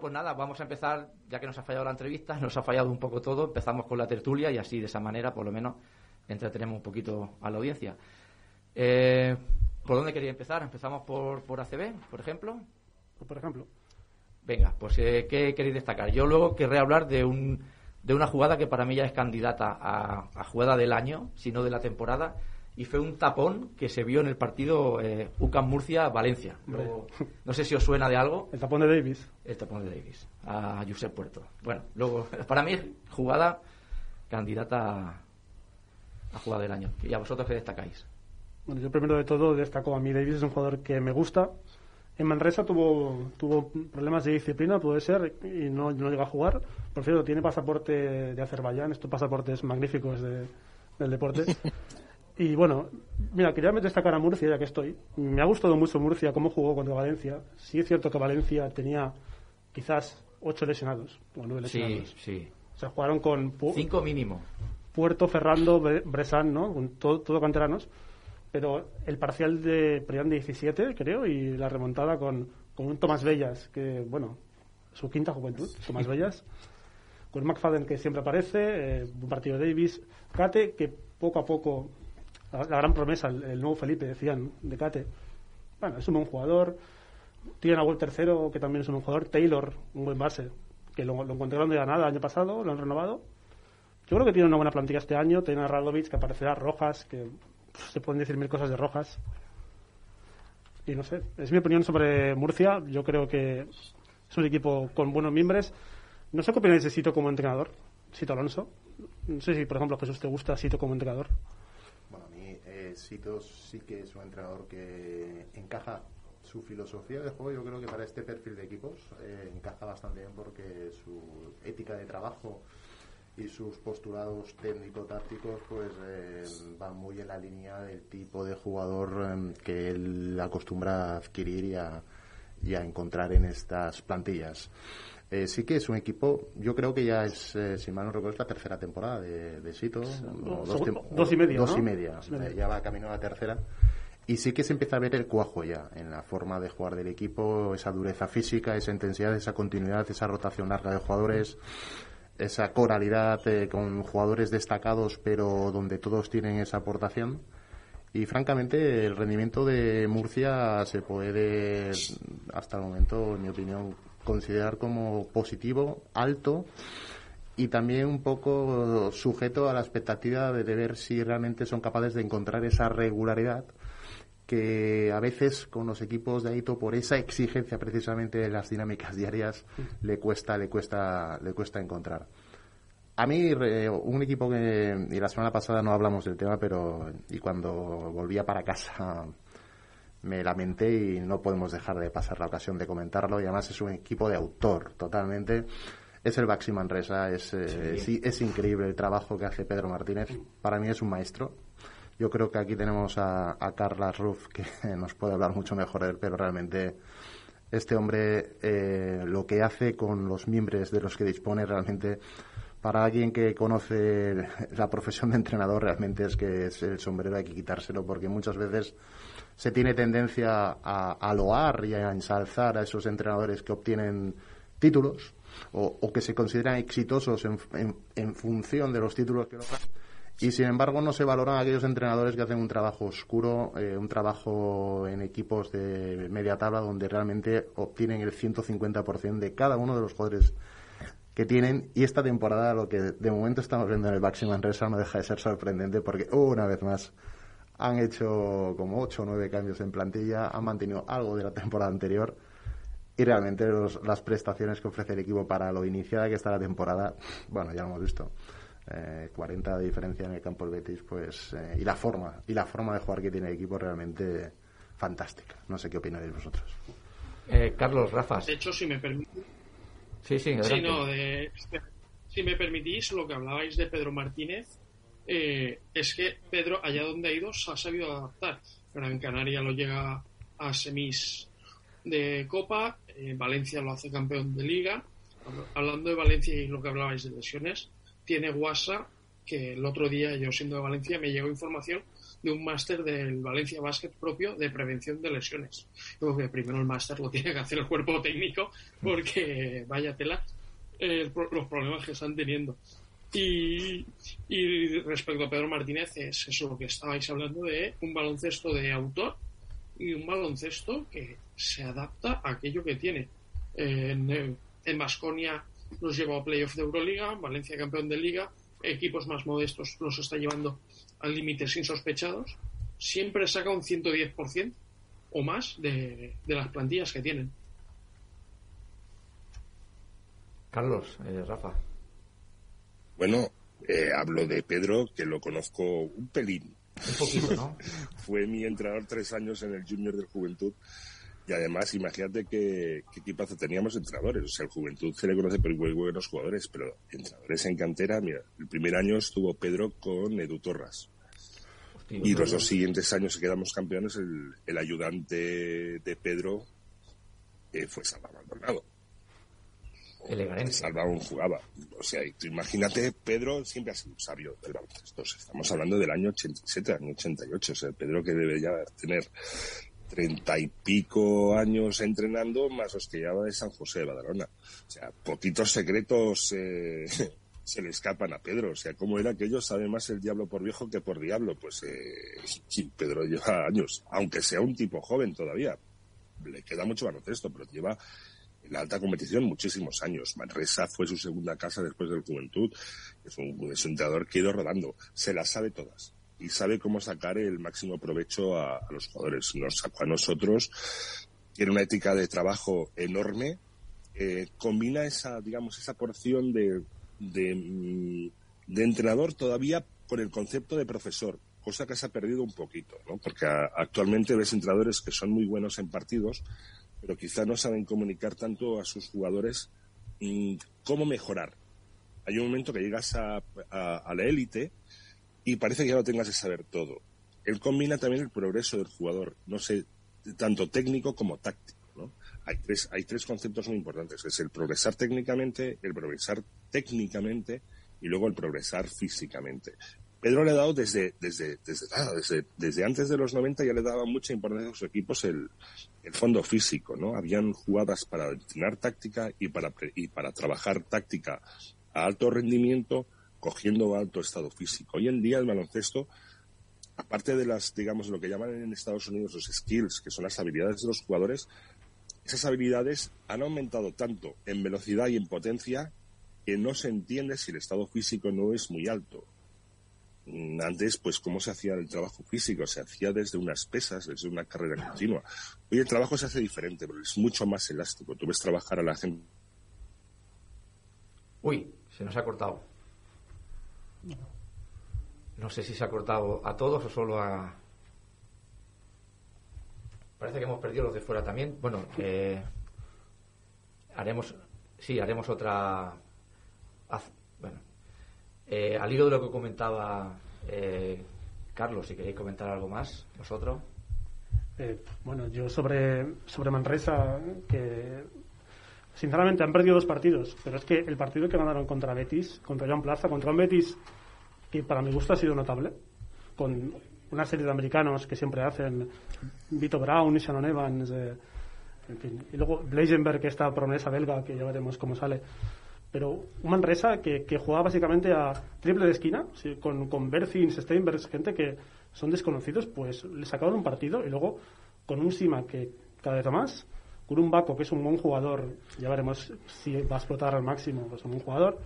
pues nada, vamos a empezar, ya que nos ha fallado la entrevista, nos ha fallado un poco todo, empezamos con la tertulia y así de esa manera, por lo menos, entretenemos un poquito a la audiencia. Eh, ¿Por dónde quería empezar? ¿Empezamos por, por ACB, por ejemplo? Por ejemplo. Venga, pues eh, ¿qué queréis destacar? Yo luego querré hablar de, un, de una jugada que para mí ya es candidata a, jugada del año, si no de la temporada, y fue un tapón que se vio en el partido eh, UCAM Murcia-Valencia. No sé si os suena de algo. El tapón de Davis. El tapón de Davis, a Josep Puerto. Bueno, luego, para mí jugada candidata a jugada del año. ¿Y a vosotros qué destacáis? Bueno, yo primero de todo destaco a mí Davis, es un jugador que me gusta. En Manresa tuvo, tuvo problemas de disciplina, puede ser, y no, no llega a jugar. Por cierto, tiene pasaporte de Azerbaiyán, estos pasaportes magníficos de, del deporte. Y bueno, mira, quería destacar a Murcia, ya que estoy. Me ha gustado mucho Murcia, cómo jugó contra Valencia. Sí es cierto que Valencia tenía quizás ocho lesionados, o nueve lesionados. Sí, sí. O sea, jugaron con... Cinco mínimo. Puerto, Ferrando, Bresán, ¿no? Con todo, todo canteranos pero el parcial de de 17, creo, y la remontada con, con un Tomás Bellas, que, bueno, su quinta juventud, Tomás Bellas, con McFadden, que siempre aparece, eh, un partido de Davis, Cate, que poco a poco, la, gran promesa, el, nuevo Felipe, decían, de Cate, bueno, es un buen jugador, tiene a Will tercero, que también es un buen jugador, Taylor, un buen base, que lo, lo encontraron de ganada el año pasado, lo han renovado, yo creo que tiene una buena plantilla este año. Tiene a Radovic, que aparecerá Rojas, que se pueden decir mil cosas de Rojas. Y no sé, es mi opinión sobre Murcia. Yo creo que es un equipo con buenos miembros. No sé qué opináis de Sito como entrenador, Sito Alonso. No sé si, por ejemplo, Jesús te gusta Sito como entrenador. Sito sí que es un entrenador que encaja su filosofía de juego. Yo creo que para este perfil de equipos eh, encaja bastante bien porque su ética de trabajo y sus postulados técnico-tácticos pues eh, van muy en la línea del tipo de jugador em, que él acostumbra a adquirir y a, encontrar en estas plantillas. Eh, sí que es un equipo, yo creo que ya es, eh, si mal no recuerdo, es la tercera temporada de, de Sito. dos, y media. Dos y media. ya va camino a la tercera. Y sí que se empieza a ver el cuajo ya en la forma de jugar del equipo, esa dureza física, esa intensidad, esa continuidad, esa rotación larga de jugadores esa coralidad eh, con jugadores destacados, pero donde todos tienen esa aportación. Y francamente, el rendimiento de Murcia se puede, hasta el momento, en mi opinión, considerar como positivo, alto y también un poco sujeto a la expectativa de ver si realmente son capaces de encontrar esa regularidad que a veces con los equipos de Aito por esa exigencia precisamente de las dinámicas diarias le cuesta le cuesta le cuesta encontrar. A mí un equipo que y la semana pasada no hablamos del tema pero y cuando volvía para casa me lamenté y no podemos dejar de pasar la ocasión de comentarlo. Y además es un equipo de autor totalmente. Es el Baxi Manresa es, eh, es increíble el trabajo que hace Pedro Martínez. Para mí es un maestro. Yo creo que aquí tenemos a, a Carla Ruff, que nos puede hablar mucho mejor de él, pero realmente este hombre eh, lo que hace con los miembros de los que dispone realmente para alguien que conoce la profesión de entrenador realmente es que es el sombrero hay que quitárselo porque muchas veces se tiene tendencia a, loar y a ensalzar a esos entrenadores que obtienen títulos o, que se consideran exitosos en, en, función de los títulos que logran y sin embargo no se valoran aquellos entrenadores que hacen un trabajo oscuro, eh, un trabajo en equipos de media tabla donde realmente obtienen el 150% de cada uno de los jugadores que tienen. Y esta temporada lo que de momento estamos viendo en el Baxi Manresa no deja de ser sorprendente porque una vez más han hecho como 8 o 9 cambios en plantilla, han mantenido algo de la temporada anterior y realmente las prestaciones que ofrece el equipo para lo iniciada que está la temporada, bueno, ya lo hemos visto eh, 40 de diferencia en el campo del Betis, pues eh, y la forma y la forma de jugar que tiene el equipo realmente fantástica. No sé qué opináis vosotros. Eh, Carlos, Rafa. De hecho, si me permitís. Sí, sí, si me permitís, lo que hablabais de Pedro Martínez, eh, es que Pedro, allá donde ha ido, se ha sabido adaptar. Gran Canaria lo llega a semis de Copa, Valencia lo hace campeón de Liga. Hablando de Valencia y lo que hablabais de lesiones, tiene WhatsApp, que el otro día yo siendo de Valencia me llegó información de un máster del Valencia Basket propio de prevención de lesiones. Creo que primero el máster lo tiene que hacer el cuerpo técnico porque vaya tela eh, los problemas que están teniendo. Y, respecto a Pedro Martínez, es eso lo que estabais hablando de un baloncesto de autor y un baloncesto que se adapta a aquello que tiene. En, en Basconia los llevó a playoff de Euroliga, Valencia campeón de Liga, equipos más modestos los está llevando al límites insospechados. Siempre saca un 110% o más de, las plantillas que tienen. Carlos, eh, Rafa. Bueno, eh, hablo de Pedro, que lo conozco un pelín. Un poquito, ¿no? Fue mi entrenador tres años en el Junior del Juventud. Y además, imagínate qué, qué equipazo teníamos entrenadores. O sea, el Juventud se le conoce por muy buenos jugadores, pero entrenadores en cantera, mira, el primer año estuvo Pedro con Edu Torras. y los dos siguientes años que quedamos campeones, el, ayudante de Pedro eh, fue Salva Maldonado. El Salva aún jugaba. O sea, imagínate, Pedro siempre ha sido un sabio del baloncesto. Estamos hablando del año 87, año 88. O sea, Pedro que debería tener treinta y pico años entrenando, más los que llevaba de San José de Badalona. O sea, poquitos secretos eh, se le escapan a Pedro. O sea, ¿cómo era que ellos sabe más el diablo por viejo que por diablo? Pues eh, Pedro lleva años, aunque sea un tipo joven todavía. Le queda mucho baloncesto, pero lleva la alta competición muchísimos años. Manresa fue su segunda casa después del Juventud. Es un, entrenador que ha ido rodando. Se las sabe todas y sabe cómo sacar el máximo provecho a, los jugadores. Nos a nosotros, tiene una ética de trabajo enorme, eh, combina esa, digamos, esa porción de, de, mm, de, entrenador todavía con el concepto de profesor, cosa que se ha perdido un poquito, ¿no? Porque actualmente ves entrenadores que son muy buenos en partidos, pero quizá no saben comunicar tanto a sus jugadores cómo mejorar. Hay un momento que llegas a, a la élite y parece que ya lo tengas que saber todo. Él combina también el progreso del jugador, no sé, tanto técnico como táctico. Hay, tres, hay tres conceptos muy importantes, es el progresar técnicamente, el progresar técnicamente y luego el progresar físicamente. Pedro le ha dado desde, desde, desde, desde, antes de los 90 ya le daba mucha importancia a sus equipos el, el fondo físico, ¿no? Habían jugadas para entrenar táctica y para, y para trabajar táctica a alto rendimiento cogiendo alto estado físico. Hoy en día el baloncesto, aparte de las, digamos, lo que llaman en Estados Unidos los skills, que son las habilidades de los jugadores, esas habilidades han aumentado tanto en velocidad y en potencia que no se entiende si el estado físico no es muy alto. Mm, antes, pues, ¿cómo se hacía el trabajo físico? Se hacía desde unas pesas, desde una carrera continua. Hoy el trabajo se hace diferente, pero es mucho más elástico. Tú ves trabajar a la gente. Uy, se nos ha cortado. No sé si se ha cortado a todos o solo a. Parece que hemos perdido los de fuera también. Bueno, eh, haremos. Sí, haremos otra. Eh, al hilo de lo que comentaba eh, Carlos, si queréis comentar algo más, vosotros. bueno, yo sobre, sobre Manresa, que sinceramente han perdido dos partidos, pero es que el partido que ganaron contra Betis, contra Joan Plaza, contra un Betis que para mi gusto ha sido notable, con una serie de americanos que siempre hacen, Vito Brown, Shannon Evans, eh, en fin, y luego Blazenberg, que esta promesa belga, que ya veremos cómo sale. Pero un Manresa que, que juega básicamente a triple de esquina, con, con Berthins, Steinbergs, gente que son desconocidos, pues le sacaron un partido y luego con un Sima que cada vez más con un Baco, que es un buen jugador, ya veremos si va a explotar al máximo, pues un buen jugador,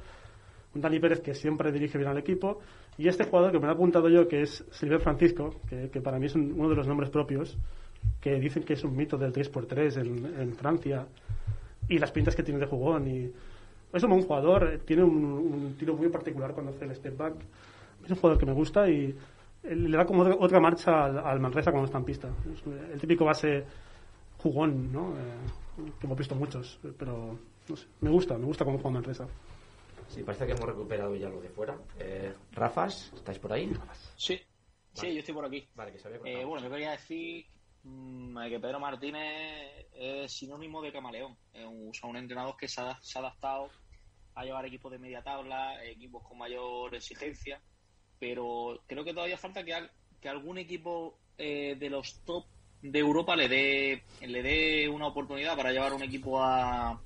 un Dani Pérez que siempre dirige bien al equipo, y este jugador que me lo he apuntado yo, que es Silver Francisco, que, para mí es uno de los nombres propios, que dicen que es un mito del 3x3 en, Francia, y las pintas que tiene de jugón, y es un buen jugador, tiene un, tiro muy particular cuando hace el step back, es un jugador que me gusta y le da como otra marcha al, Manresa cuando está en pista. el típico base jugón, ¿no? Eh, que hemos visto muchos, pero no sé, me gusta, me gusta cómo juega Manresa. Sí, parece que hemos recuperado ya lo de fuera. Eh, Rafas, ¿estáis por ahí? Sí, sí, yo estoy por aquí. Vale, que se había eh, Bueno, yo quería decir mm, que Pedro Martínez es sinónimo de camaleón. Es un, un entrenador que se ha, adaptado a llevar equipos de media tabla, equipos con mayor exigencia, pero creo que todavía falta que, que algún equipo eh, de los top de Europa le dé le dé una oportunidad para llevar un equipo a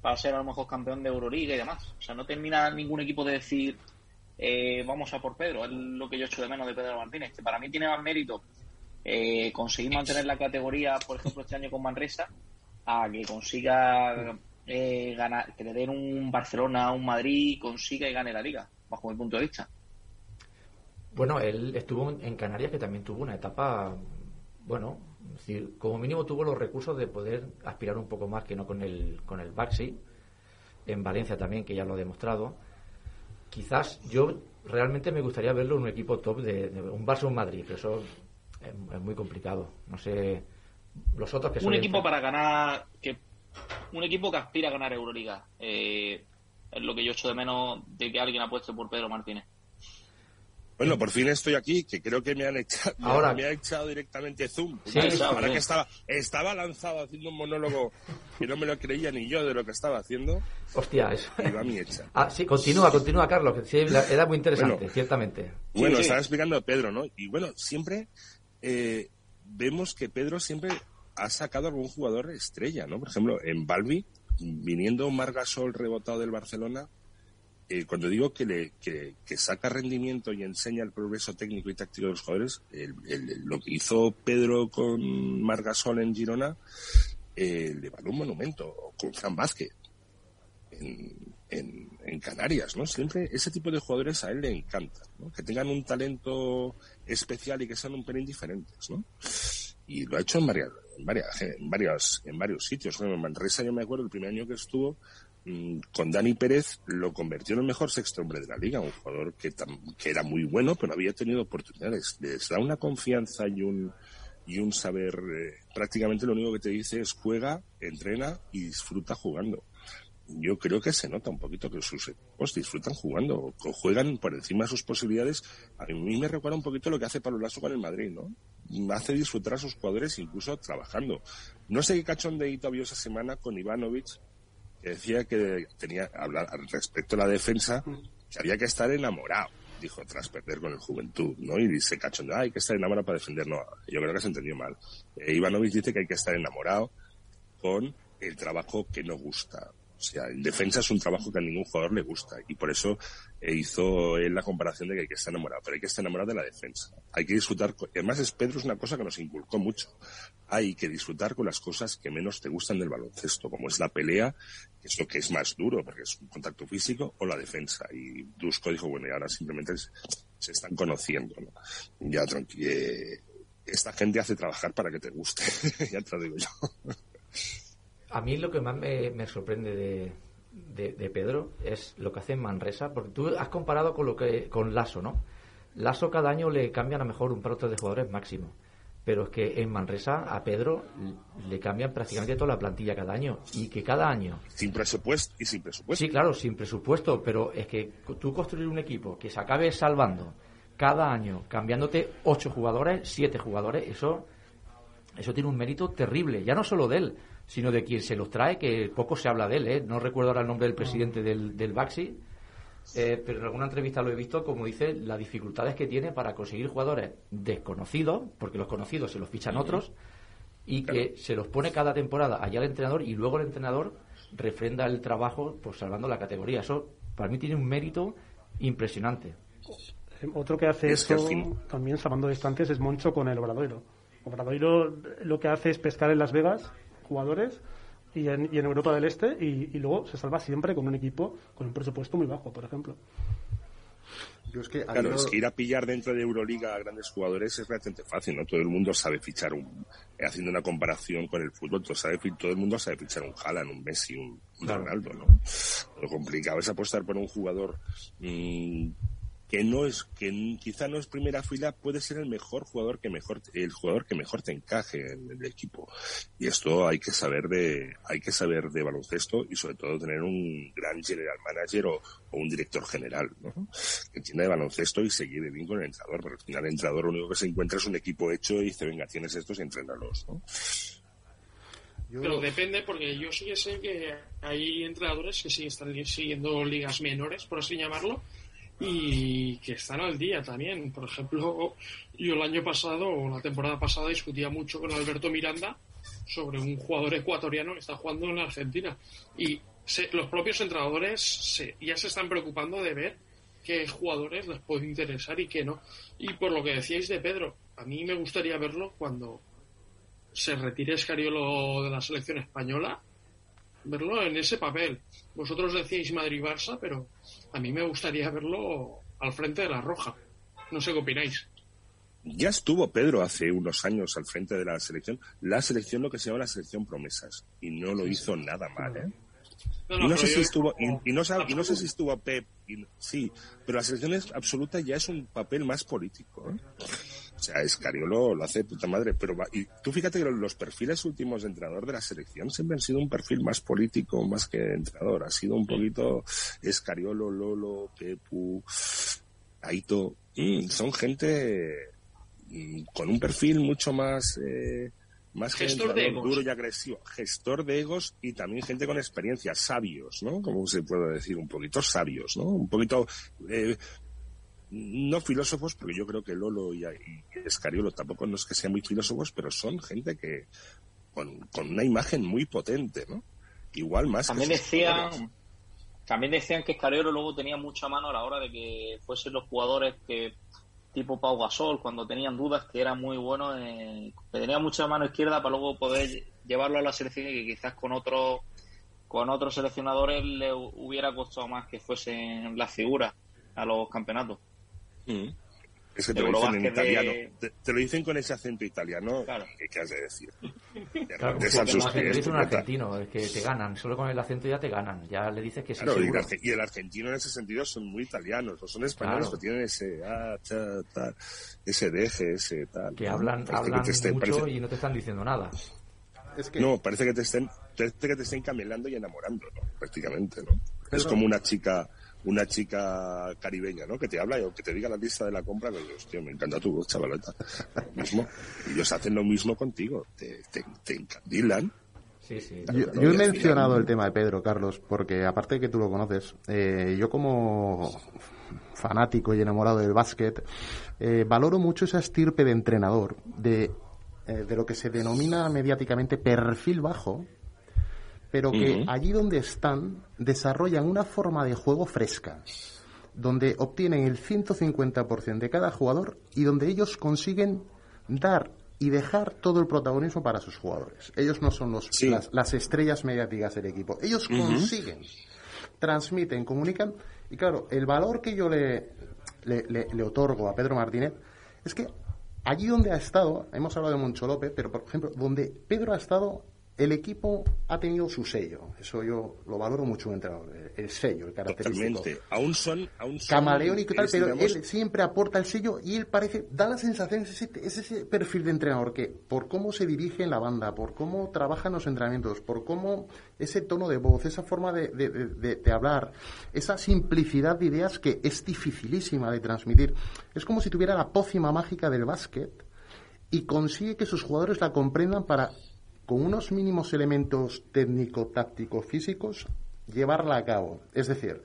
para ser a lo mejor campeón de Euroliga y demás. O sea, no termina ningún equipo de decir eh, vamos a por Pedro. Es lo que yo echo de menos de Pedro Martínez, que para mí tiene más mérito eh, conseguir mantener la categoría, por ejemplo, este año con Manresa, a que consiga eh, ganar, que le den un Barcelona, un Madrid, consiga y gane la liga, bajo mi punto de vista. Bueno, él estuvo en Canarias, que también tuvo una etapa, bueno, decir, como mínimo tuvo los recursos de poder aspirar un poco más que no con el, con el Baxi. En Valencia también, que ya lo ha demostrado. Quizás yo realmente me gustaría verlo en un equipo top de, un Barça o un Madrid, pero eso es, muy complicado. No sé, los otros que Un equipo para ganar, que un equipo que aspira a ganar Euroliga. Eh, es lo que yo echo de menos de que alguien apueste por Pedro Martínez. Bueno, por fin estoy aquí, que creo que me han echado, Ahora, me ha echado directamente Zoom. Sí, Ahora que estaba, estaba lanzado haciendo un monólogo que no me lo creía ni yo de lo que estaba haciendo. Hostia, eso. Iba mi hecha. Ah, sí, continúa, continúa, Carlos, que sí, era muy interesante, ciertamente. Bueno, estaba explicando a Pedro, ¿no? Y bueno, siempre eh, vemos que Pedro siempre ha sacado algún jugador estrella, ¿no? Por ejemplo, en Balbi, viniendo Margasol rebotado del Barcelona, eh, cuando digo que, le, que, saca rendimiento y enseña el progreso técnico y táctico de los jugadores, lo que hizo Pedro con Margasol en Girona eh, le vale un monumento, con Fran Vázquez en, Canarias, ¿no? Siempre ese tipo de jugadores a él le encanta, Que tengan un talento especial y que sean un pelín diferentes, ¿no? Y lo ha hecho en varias, en varias, en varios, en varios sitios. en Manresa yo me acuerdo el primer año que estuvo, Mm, con Dani Pérez lo convirtió en el mejor sexto hombre de la liga, un jugador que, que era muy bueno, pero había tenido oportunidades. Les da una confianza y un, y un saber, eh, prácticamente lo único que te dice es juega, entrena y disfruta jugando. Yo creo que se nota un poquito que sus equipos disfrutan jugando, juegan por encima de sus posibilidades. A mí me recuerda un poquito lo que hace Pablo Lasso con el Madrid, ¿no? Hace disfrutar a sus jugadores incluso trabajando. No sé qué cachondeito había esa semana con Ivanovic, que decía que tenía, hablar respecto a la defensa, que había que estar enamorado, dijo, tras perder con el Juventud, ¿no? Y se cachondeó, hay que estar enamorado para defender, no, yo creo que se entendió mal. Eh, dice que hay que estar enamorado con el trabajo que no gusta. O sea, en defensa es un trabajo que a ningún jugador le gusta y por eso eh, hizo él la comparación de que hay que estar enamorado, pero hay que estar enamorado de la defensa. Hay que disfrutar, además es Pedro es una cosa que nos inculcó mucho. Hay que disfrutar con las cosas que menos te gustan del baloncesto, como es la pelea, que es lo que es más duro, porque es un contacto físico, o la defensa. Y Dusko dijo, bueno, y ahora simplemente se están conociendo, ¿no? Ya tranquilo. Eh, esta gente hace trabajar para que te guste, ya te lo digo yo. A mí lo que más me, sorprende de, de, Pedro es lo que hace en Manresa, porque tú has comparado con lo que con Lasso, ¿no? Lasso cada año le cambian a mejor un par de jugadores máximo, pero es que en Manresa a Pedro le cambian prácticamente toda la plantilla cada año y que cada año sin presupuesto y sin presupuesto. Sí, claro, sin presupuesto, pero es que tú construir un equipo que se acabe salvando cada año cambiándote ocho jugadores, siete jugadores, eso eso tiene un mérito terrible, ya no solo de él, sino de quien se los trae, que poco se habla de él. ¿eh? No recuerdo ahora el nombre del presidente del, del Baxi, eh, pero en alguna entrevista lo he visto, como dice, las dificultades que tiene para conseguir jugadores desconocidos, porque los conocidos se los fichan otros, y que se los pone cada temporada allá el entrenador y luego el entrenador refrenda el trabajo pues salvando la categoría. Eso para mí tiene un mérito impresionante. Otro que hace esto, también salvando distancias, es Moncho con el Obradoiro. Obradoiro lo que hace es pescar en Las Vegas jugadores y en, y en Europa del Este y, luego se salva siempre con un equipo con un presupuesto muy bajo, por ejemplo. claro, es que ir a pillar dentro de Euroliga a grandes jugadores es relativamente fácil, ¿no? Todo el mundo sabe fichar un, haciendo una comparación con el fútbol, todo, sabe, todo el mundo sabe fichar un Haaland, un Messi, un, Ronaldo, ¿no? Lo complicado es apostar por un jugador mmm, que no es que quizá no es primera fila puede ser el mejor jugador que mejor el jugador que mejor te encaje en el equipo y esto hay que saber de hay que saber de baloncesto y sobre todo tener un gran general manager o, un director general ¿no? que entienda de baloncesto y seguir bien con el entrenador porque al final el entrenador lo único que se encuentra es un equipo hecho y dice venga tienes estos y entrénalos ¿no? Pero depende, porque yo sí que sé que hay entrenadores que sí están siguiendo ligas menores, por así llamarlo, y que están al día también. Por ejemplo, yo el año pasado o la temporada pasada discutía mucho con Alberto Miranda sobre un jugador ecuatoriano que está jugando en Argentina y los propios entrenadores ya se están preocupando de ver qué jugadores les puede interesar y qué no. Y por lo que decíais de Pedro, a mí me gustaría verlo cuando se retire Escariolo de la selección española, verlo en ese papel. Vosotros decíais Madrid-Barça, pero a mí me gustaría verlo al frente de la Roja. No sé qué opináis. Ya estuvo Pedro hace unos años al frente de la selección, la selección lo que se llama la selección promesas, y no lo hizo nada mal, ¿eh? y no sé si estuvo y, no, sé si estuvo Pep sí pero la selección absoluta ya es un papel más político ¿eh? O sea Escariolo lo hace puta madre pero y tú fíjate que los perfiles últimos de entrenador de la selección siempre han sido un perfil más político más que entrenador ha sido un poquito Escariolo Lolo Pepu Aito son gente mm, con un perfil mucho más eh, más gestor de egos. duro y agresivo, gestor de egos y también gente con experiencia, sabios, ¿no? Como se puede decir, un poquito sabios, ¿no? Un poquito, eh, no filósofos, porque yo creo que Lolo y, Escariolo tampoco no es que sean muy filósofos, pero son gente que, con, una imagen muy potente, ¿no? Igual más también decían también decían que Escariolo luego tenía mucha mano a la hora de que fuesen los jugadores que tipo Pau Gasol, cuando tenían dudas, que era muy bueno, eh, que tenía mucha mano izquierda para luego poder llevarlo a la selección y que quizás con otro con otros seleccionadores le hubiera costado más que fuesen las figuras a los campeonatos. Mm. Es que te lo dicen en italiano. Te, lo dicen con ese acento italiano. Claro. ¿Qué, has de decir? Claro, un argentino, es que te ganan. Solo con el acento ya te ganan. Ya le dices que sí. Claro, y, el argentino en ese sentido son muy italianos. No son españoles, pero tienen ese ah, tal, ese deje, ese tal. Que hablan, hablan mucho y no te están diciendo nada. No, parece que te estén, parece que te estén camelando y enamorando, ¿no? Prácticamente, ¿no? Es como una chica una chica caribeña, ¿no? Que te habla o que te diga la lista de la compra, que hostia, me encanta tu voz, chavaleta. mismo. Y ellos hacen lo mismo contigo, te, te, encandilan. Sí, sí, yo, he mencionado el tema de Pedro, Carlos, porque aparte de que tú lo conoces, eh, yo como fanático y enamorado del básquet, eh, valoro mucho esa estirpe de entrenador, de, eh, de lo que se denomina mediáticamente perfil bajo, pero que allí donde están desarrollan una forma de juego fresca, donde obtienen el 150% de cada jugador y donde ellos consiguen dar y dejar todo el protagonismo para sus jugadores. Ellos no son los, las, estrellas mediáticas del equipo. Ellos consiguen, transmiten, comunican. Y claro, el valor que yo le, le, le, otorgo a Pedro Martínez es que allí donde ha estado, hemos hablado de Moncho López, pero por ejemplo, donde Pedro ha estado el equipo ha tenido su sello. Eso yo lo valoro mucho un entrenador. El sello, el característico. Totalmente. Aún son, aún son Camaleónico y tal, pero él siempre aporta el sello y él parece, da la sensación, es ese, es ese perfil de entrenador que, por cómo se dirige en la banda, por cómo trabaja en los entrenamientos, por cómo ese tono de voz, esa forma de, de hablar, esa simplicidad de ideas que es dificilísima de transmitir. Es como si tuviera la pócima mágica del básquet y consigue que sus jugadores la comprendan para con unos mínimos elementos técnico-táctico-físicos, llevarla a cabo. Es decir,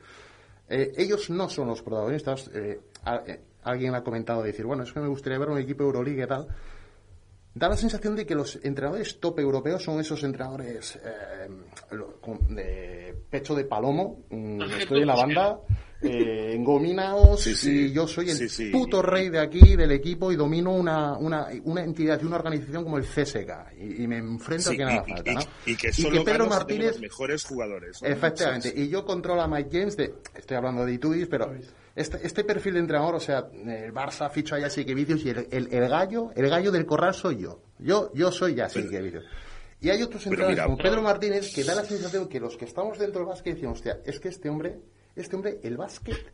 eh, ellos no son los protagonistas. Eh, eh, alguien ha comentado decir, bueno, es que me gustaría ver un equipo Euroliga y tal. Da la sensación de que los entrenadores top europeos son esos entrenadores de pecho de palomo. Mm, estoy en la banda eh, engominados y yo soy el puto rey de aquí, del equipo, y domino una, una, una entidad y una organización como el CSK. Y, me enfrento a quien haga falta, ¿no? Y, que, solo Pedro Martínez. Los mejores jugadores. Efectivamente. Y yo controlo a Mike James de. Estoy hablando de Itudis, pero. Este, este perfil de entrenador, o sea, el Barça ficha a Jasique Vicios y el, el, gallo, el gallo del corral soy yo. Yo, yo soy Jasique Vicios. Y hay otros entrenadores como Pedro Martínez que da la sensación que los que estamos dentro del básquet decimos, hostia, es que este hombre este hombre, el básquet,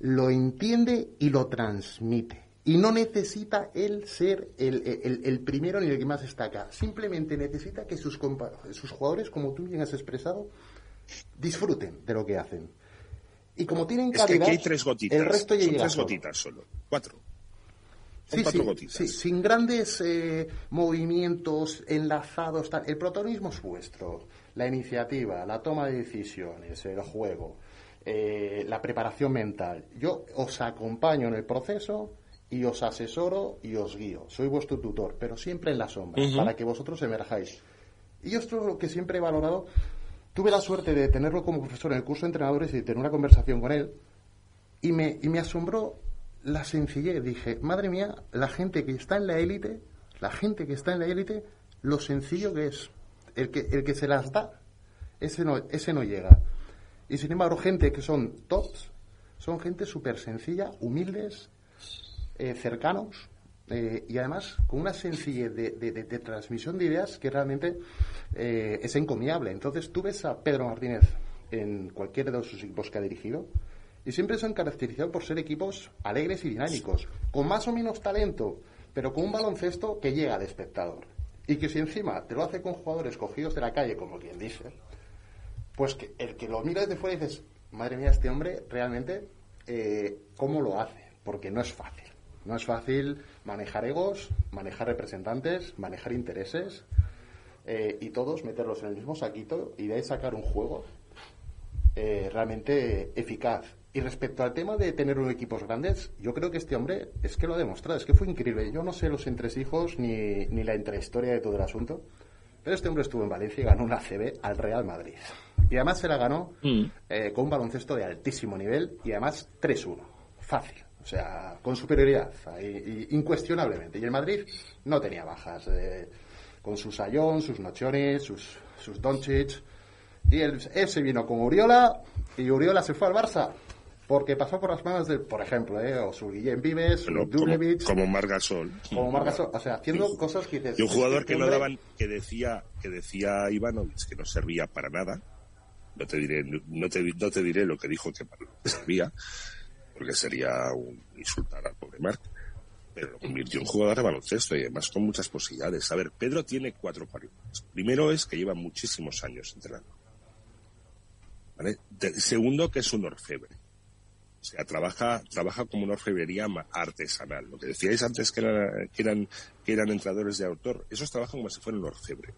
lo entiende y lo transmite. Y no necesita él ser el, primero ni el que más destaca. Simplemente necesita que sus, sus jugadores, como tú bien has expresado, disfruten de lo que hacen. Y como tienen calidad, hay tres gotitas. el resto ya tres gotitas solo. Cuatro. Sí, cuatro gotitas. Sí, sin grandes eh, movimientos enlazados. El protagonismo es vuestro. La iniciativa, la toma de decisiones, el juego. eh, la preparación mental. Yo os acompaño en el proceso y os asesoro y os guío. Soy vuestro tutor, pero siempre en la sombra, para que vosotros emerjáis. Y esto es lo que siempre he valorado. Tuve la suerte de tenerlo como profesor en el curso de entrenadores y de tener una conversación con él. Y me, y me asombró la sencillez. Dije, madre mía, la gente que está en la élite, la gente que está en la élite, lo sencillo que es. El que, el que se las da, ese no, ese no llega. Y sin embargo, gente que son tops, son gente súper sencilla, humildes, eh, cercanos eh, y además con una sencillez de, transmisión de ideas que realmente eh, es encomiable. Entonces, tú ves a Pedro Martínez en cualquiera de sus equipos que ha dirigido y siempre se han caracterizado por ser equipos alegres y dinámicos, con más o menos talento, pero con un baloncesto que llega de espectador. Y que si encima te lo hace con jugadores cogidos de la calle, como quien dice, pues que el que lo mira desde fuera y dices, madre mía, este hombre realmente, eh, ¿cómo lo hace? Porque no es fácil. No es fácil manejar egos, manejar representantes, manejar intereses eh, y todos meterlos en el mismo saquito y de ahí sacar un juego eh, realmente eficaz. Y respecto al tema de tener unos equipos grandes, yo creo que este hombre es que lo ha demostrado, es que fue increíble. Yo no sé los entresijos ni, ni la intrahistoria de todo el asunto, pero este hombre estuvo en Valencia y ganó una CB al Real Madrid. Y además se la ganó mm. eh, con un baloncesto de altísimo nivel y además 3-1. Fácil. O sea, con superioridad, incuestionablemente. Y el Madrid no tenía bajas. Eh, con sus Ayón, sus Nochones, sus, sus Doncic. Y él, se vino con Uriola y Uriola se fue al Barça porque pasó por las manos de, por ejemplo, eh, o su Guillem Vives, Dublevich, como, como Margasol. Como Margasol, o sea, haciendo cosas que Y un jugador que no daban, que decía, que decía Ivanovic que no servía para nada. No te diré, no te, no te diré lo que dijo que servía, porque sería un insultar al pobre Marc. Pero lo convirtió en jugador de baloncesto y además con muchas posibilidades. A ver, Pedro tiene cuatro cualidades. Primero es que lleva muchísimos años entrenando. Segundo, que es un orfebre o sea, trabaja, trabaja como una orfebrería artesanal. Lo que decíais antes que, eran, que eran entradores de autor, esos trabajan como si fueran un orfebre.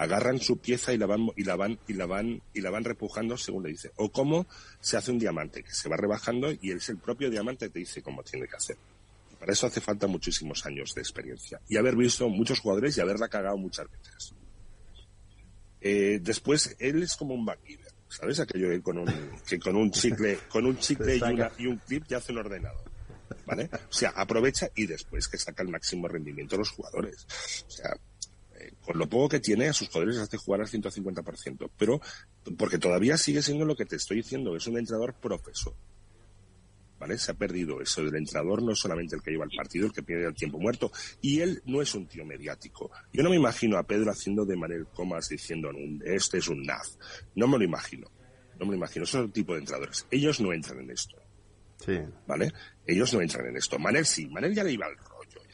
Agarran su pieza y la van, y la van, y la van, y la van repujando según le dice. O cómo se hace un diamante, que se va rebajando y es el propio diamante que te dice cómo tiene que hacer. Para eso hace falta muchísimos años de experiencia. Y haber visto muchos jugadores y haberla cagado muchas veces. Eh, después, él es como un banquero ¿Sabes? Aquello que con un, que con un chicle, con un chicle y, un clip ya hace un ordenador. ¿Vale? O sea, aprovecha y después que saca el máximo rendimiento a los jugadores. O sea, con lo poco que tiene, a sus jugadores hace jugar al 150%. Pero, porque todavía sigue siendo lo que te estoy diciendo, es un entrenador profesor. ¿Vale? Se ha perdido eso del entrenador, no solamente el que lleva el partido, el que pierde el tiempo muerto. Y él no es un tío mediático. Yo no me imagino a Pedro haciendo de Manel Comas diciendo, este es un NAF. No me lo imagino. No me lo imagino. Son el tipo de entrenadores. Ellos no entran en esto. Sí. ¿Vale? Ellos no entran en esto. Manel sí. Manel ya le iba al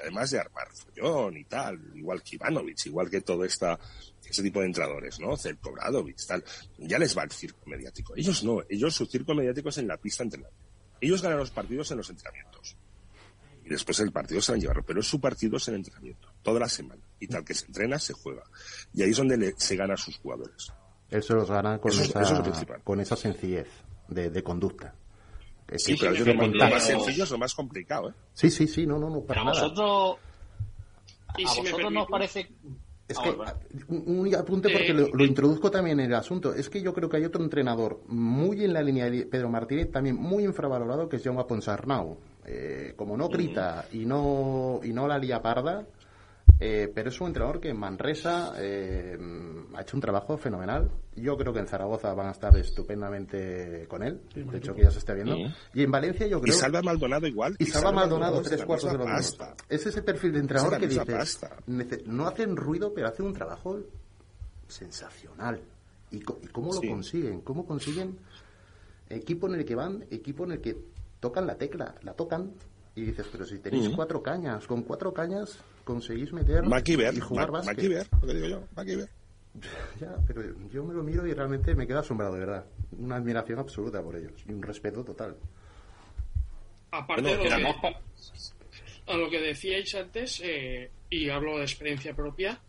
además de armar follón y tal, igual que Ivanovic, igual que todo esta, ese tipo de entrenadores, ¿no? Zelko Bradovic, tal. Ya les va el circo mediático. Ellos no. Ellos, su circo mediático es en la pista entrenando. Ellos ganan los partidos en los entrenamientos. Y después el partido se van a llevar, pero su partido es el entrenamiento, toda la semana. Y tal que se entrena, se juega. Y ahí es donde se gana a sus jugadores. Eso los gana con, esa, con esa sencillez de, conducta. Sí, pero lo, más sencillo es lo más complicado, ¿eh? Sí, sí, sí, no, no, no, para a vosotros, ¿A vosotros nos parece es que, un, apunte porque lo, lo, introduzco también en el asunto. Es que yo creo que hay otro entrenador muy en la línea de Pedro Martínez, también muy infravalorado, que es Jaume Ponsarnau. Eh, como no grita y no, y no la lía parda, eh, pero es un entrenador que en Manresa eh, ha hecho un trabajo fenomenal. Yo creo que en Zaragoza van a estar estupendamente con él. de hecho, que ya se está viendo. Y en Valencia yo creo... Y Salva Maldonado igual. Y, Salva, Maldonado, tres cuartos de la Es ese perfil de entrenador que dice... No hacen ruido, pero hacen un trabajo sensacional. ¿Y, cómo lo consiguen? ¿Cómo consiguen equipo en el que van, equipo en el que tocan la tecla, la tocan y dices, pero si tenéis cuatro cañas, con cuatro cañas conseguís meter y jugar Ma básquet. lo que digo yo, Ya, pero yo me lo miro y realmente me quedo asombrado, de verdad. Una admiración absoluta por ellos y un respeto total. Aparte de lo que, a lo que decíais antes, eh, y hablo de experiencia propia,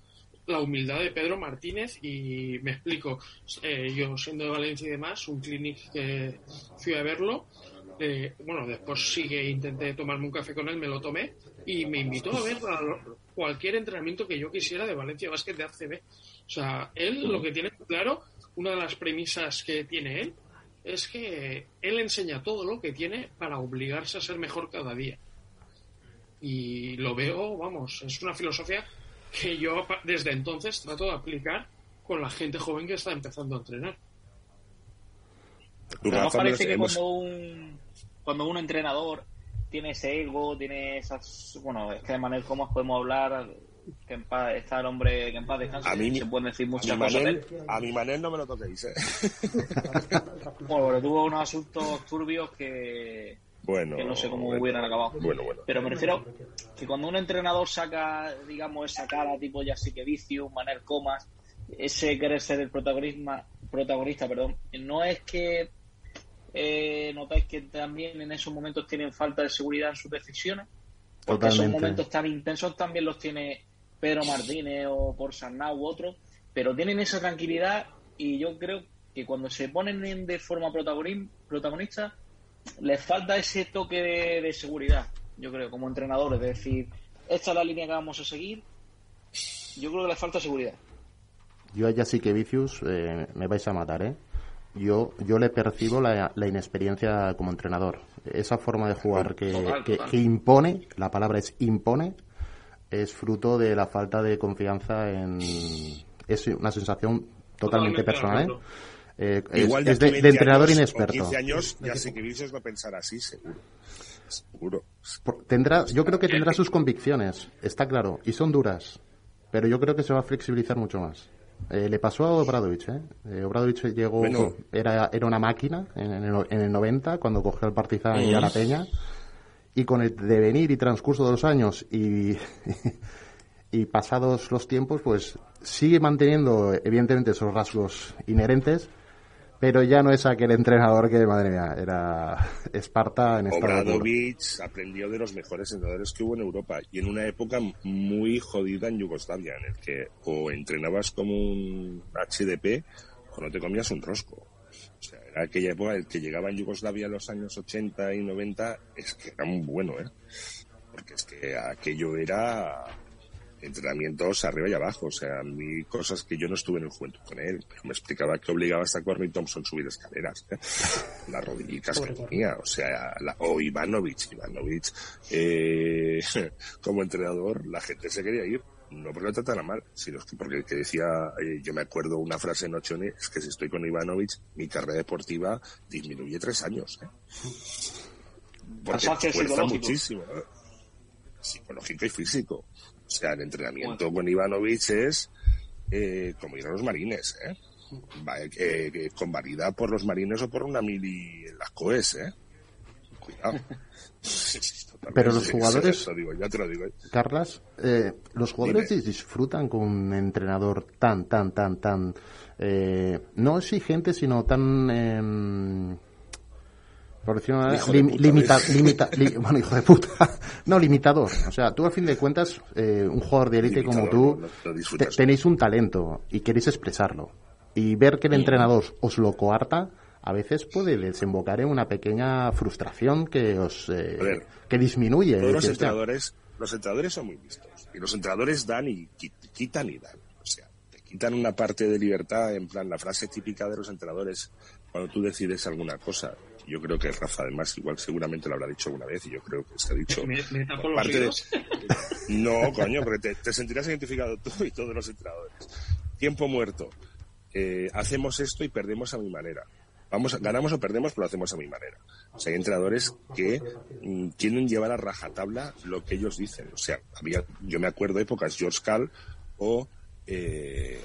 la humildad de Pedro Martínez y me explico. Eh, yo siendo de Valencia y demás, un clinic que fui a verlo, eh, bueno, después sí que intenté tomarme un café con él, me lo tomé y me invitó a ver cualquier entrenamiento que yo quisiera de Valencia Basket de ACB. O sea, él lo que tiene claro, una de las premisas que tiene él, es que él enseña todo lo que tiene para obligarse a ser mejor cada día. Y lo veo, vamos, es una filosofía que yo desde entonces trato de aplicar con la gente joven que está empezando a entrenar. Pero parece que cuando un, cuando un entrenador tiene ese ego, tiene esas. Bueno, es que de manera como podemos hablar. Que en paz, está el hombre que en paz descanse. A mí, se pueden decir muchas a cosas. Manel, a mi Manel no me lo toquéis, ¿eh? bueno, pero tuvo unos asuntos turbios que. Bueno, que no sé cómo bueno, hubieran acabado. Bueno, bueno. Pero me refiero que cuando un entrenador saca, digamos, esa cara tipo ya sí que vicio, Manel Comas, ese querer ser el protagonista, protagonista, perdón, no es que eh, notáis que también en esos momentos tienen falta de seguridad en sus decisiones, porque esos momentos tan intensos también los tiene Pedro Martínez o por Sarnau u otros, pero tienen esa tranquilidad y yo creo que cuando se ponen en- de forma protagonista les falta ese toque de, de seguridad, yo creo, como entrenadores, de decir, esta es la línea que vamos a seguir, yo creo que les falta seguridad. Yo allá sí que Vicius eh, me vais a matar, ¿eh? Yo, yo le percibo la, la inexperiencia como entrenador. Esa forma de jugar que, Total, que- total. que impone, la palabra es impone, es fruto de la falta de confianza en... Es una sensación totalmente personal, ¿eh? Eh, es, Igual de es aquí de, 20 de entrenador años, inexperto. Con 15 años, ya sé que Vicios va a pensar así, seguro. Seguro. Por- Tendrá, yo creo que tendrá sus convicciones, está claro, y son duras, pero yo creo que se va a flexibilizar mucho más. Eh, le pasó a Obradovich, ¿eh? Eh, Obradovich llegó, Bueno. era, era una máquina en, el, no- en el 90 cuando cogió al Partizan y a la Peña, y con el devenir y transcurso de los años y, y pasados los tiempos, pues sigue manteniendo evidentemente esos rasgos inherentes, pero ya no es aquel entrenador que, madre mía, era Esparta en estado puro. Obradovich aprendió de los mejores entrenadores que hubo en Europa y en una época muy jodida en Yugoslavia, en el que o entrenabas como un HDP o no te comías un rosco. O sea, era aquella época en el que llegaba en Yugoslavia en los años 80 y 90, es que era muy bueno, ¿eh? Porque es que aquello era entrenamientos arriba y abajo, o sea, a mí cosas que yo no estuve en el juventud con él, pero me explicaba que obligaba hasta a Courtney Thompson a subir escaleras, ¿eh? las rodillitas que tenía, o sea, la, o Ivanovic, Ivanovic, eh, como entrenador, la gente se quería ir, no porque lo tratara mal, sino que porque el que decía, eh, yo me acuerdo una frase en Ochone, es que si estoy con Ivanovic, mi carrera deportiva disminuye tres años, ¿eh? Porque fuerza muchísimo, psicológico y físico. O sea, el entrenamiento con Ivanovic es eh, como ir a los marines, ¿eh? Va, eh, eh, con varida por los marines o por una mili en las COES, ¿eh? Cuidado. Pero los jugadores- te lo digo, ya te lo digo. Carlas, eh, los jugadores Dime. disfrutan con un entrenador tan, tan, tan, tan, eh, no exigente, sino tan, em, por decirlo de una Hijo manera, de lim- puta, limita- ¿ves? limita- li- bueno, hijo de puta, no, limitador. O sea, tú a fin de cuentas, eh, un jugador de élite como tú, lo te- tenéis un talento y queréis expresarlo. Y ver que el entrenador os lo coarta, a veces puede desembocar en una pequeña frustración que os, eh, ver, que disminuye. Todos los Decir, "Hostia, entrenadores, los entrenadores son muy listos. Y los entrenadores dan y qui- quitan y dan. O sea, te quitan una parte de libertad, en plan, la frase típica de los entrenadores cuando tú decides alguna cosa. Yo creo que Rafa, además, igual seguramente lo habrá dicho alguna vez y yo creo que se ha dicho. Me, me tapo por los parte de-. No, coño, porque te, te sentirás identificado tú y todos los entrenadores. Tiempo muerto. Eh, hacemos esto y perdemos a mi manera. Vamos, a- ganamos o perdemos, pero lo hacemos a mi manera. O sea, hay entrenadores que mm, quieren llevar a rajatabla lo que ellos dicen. O sea, había, yo me acuerdo épocas George Cal o eh,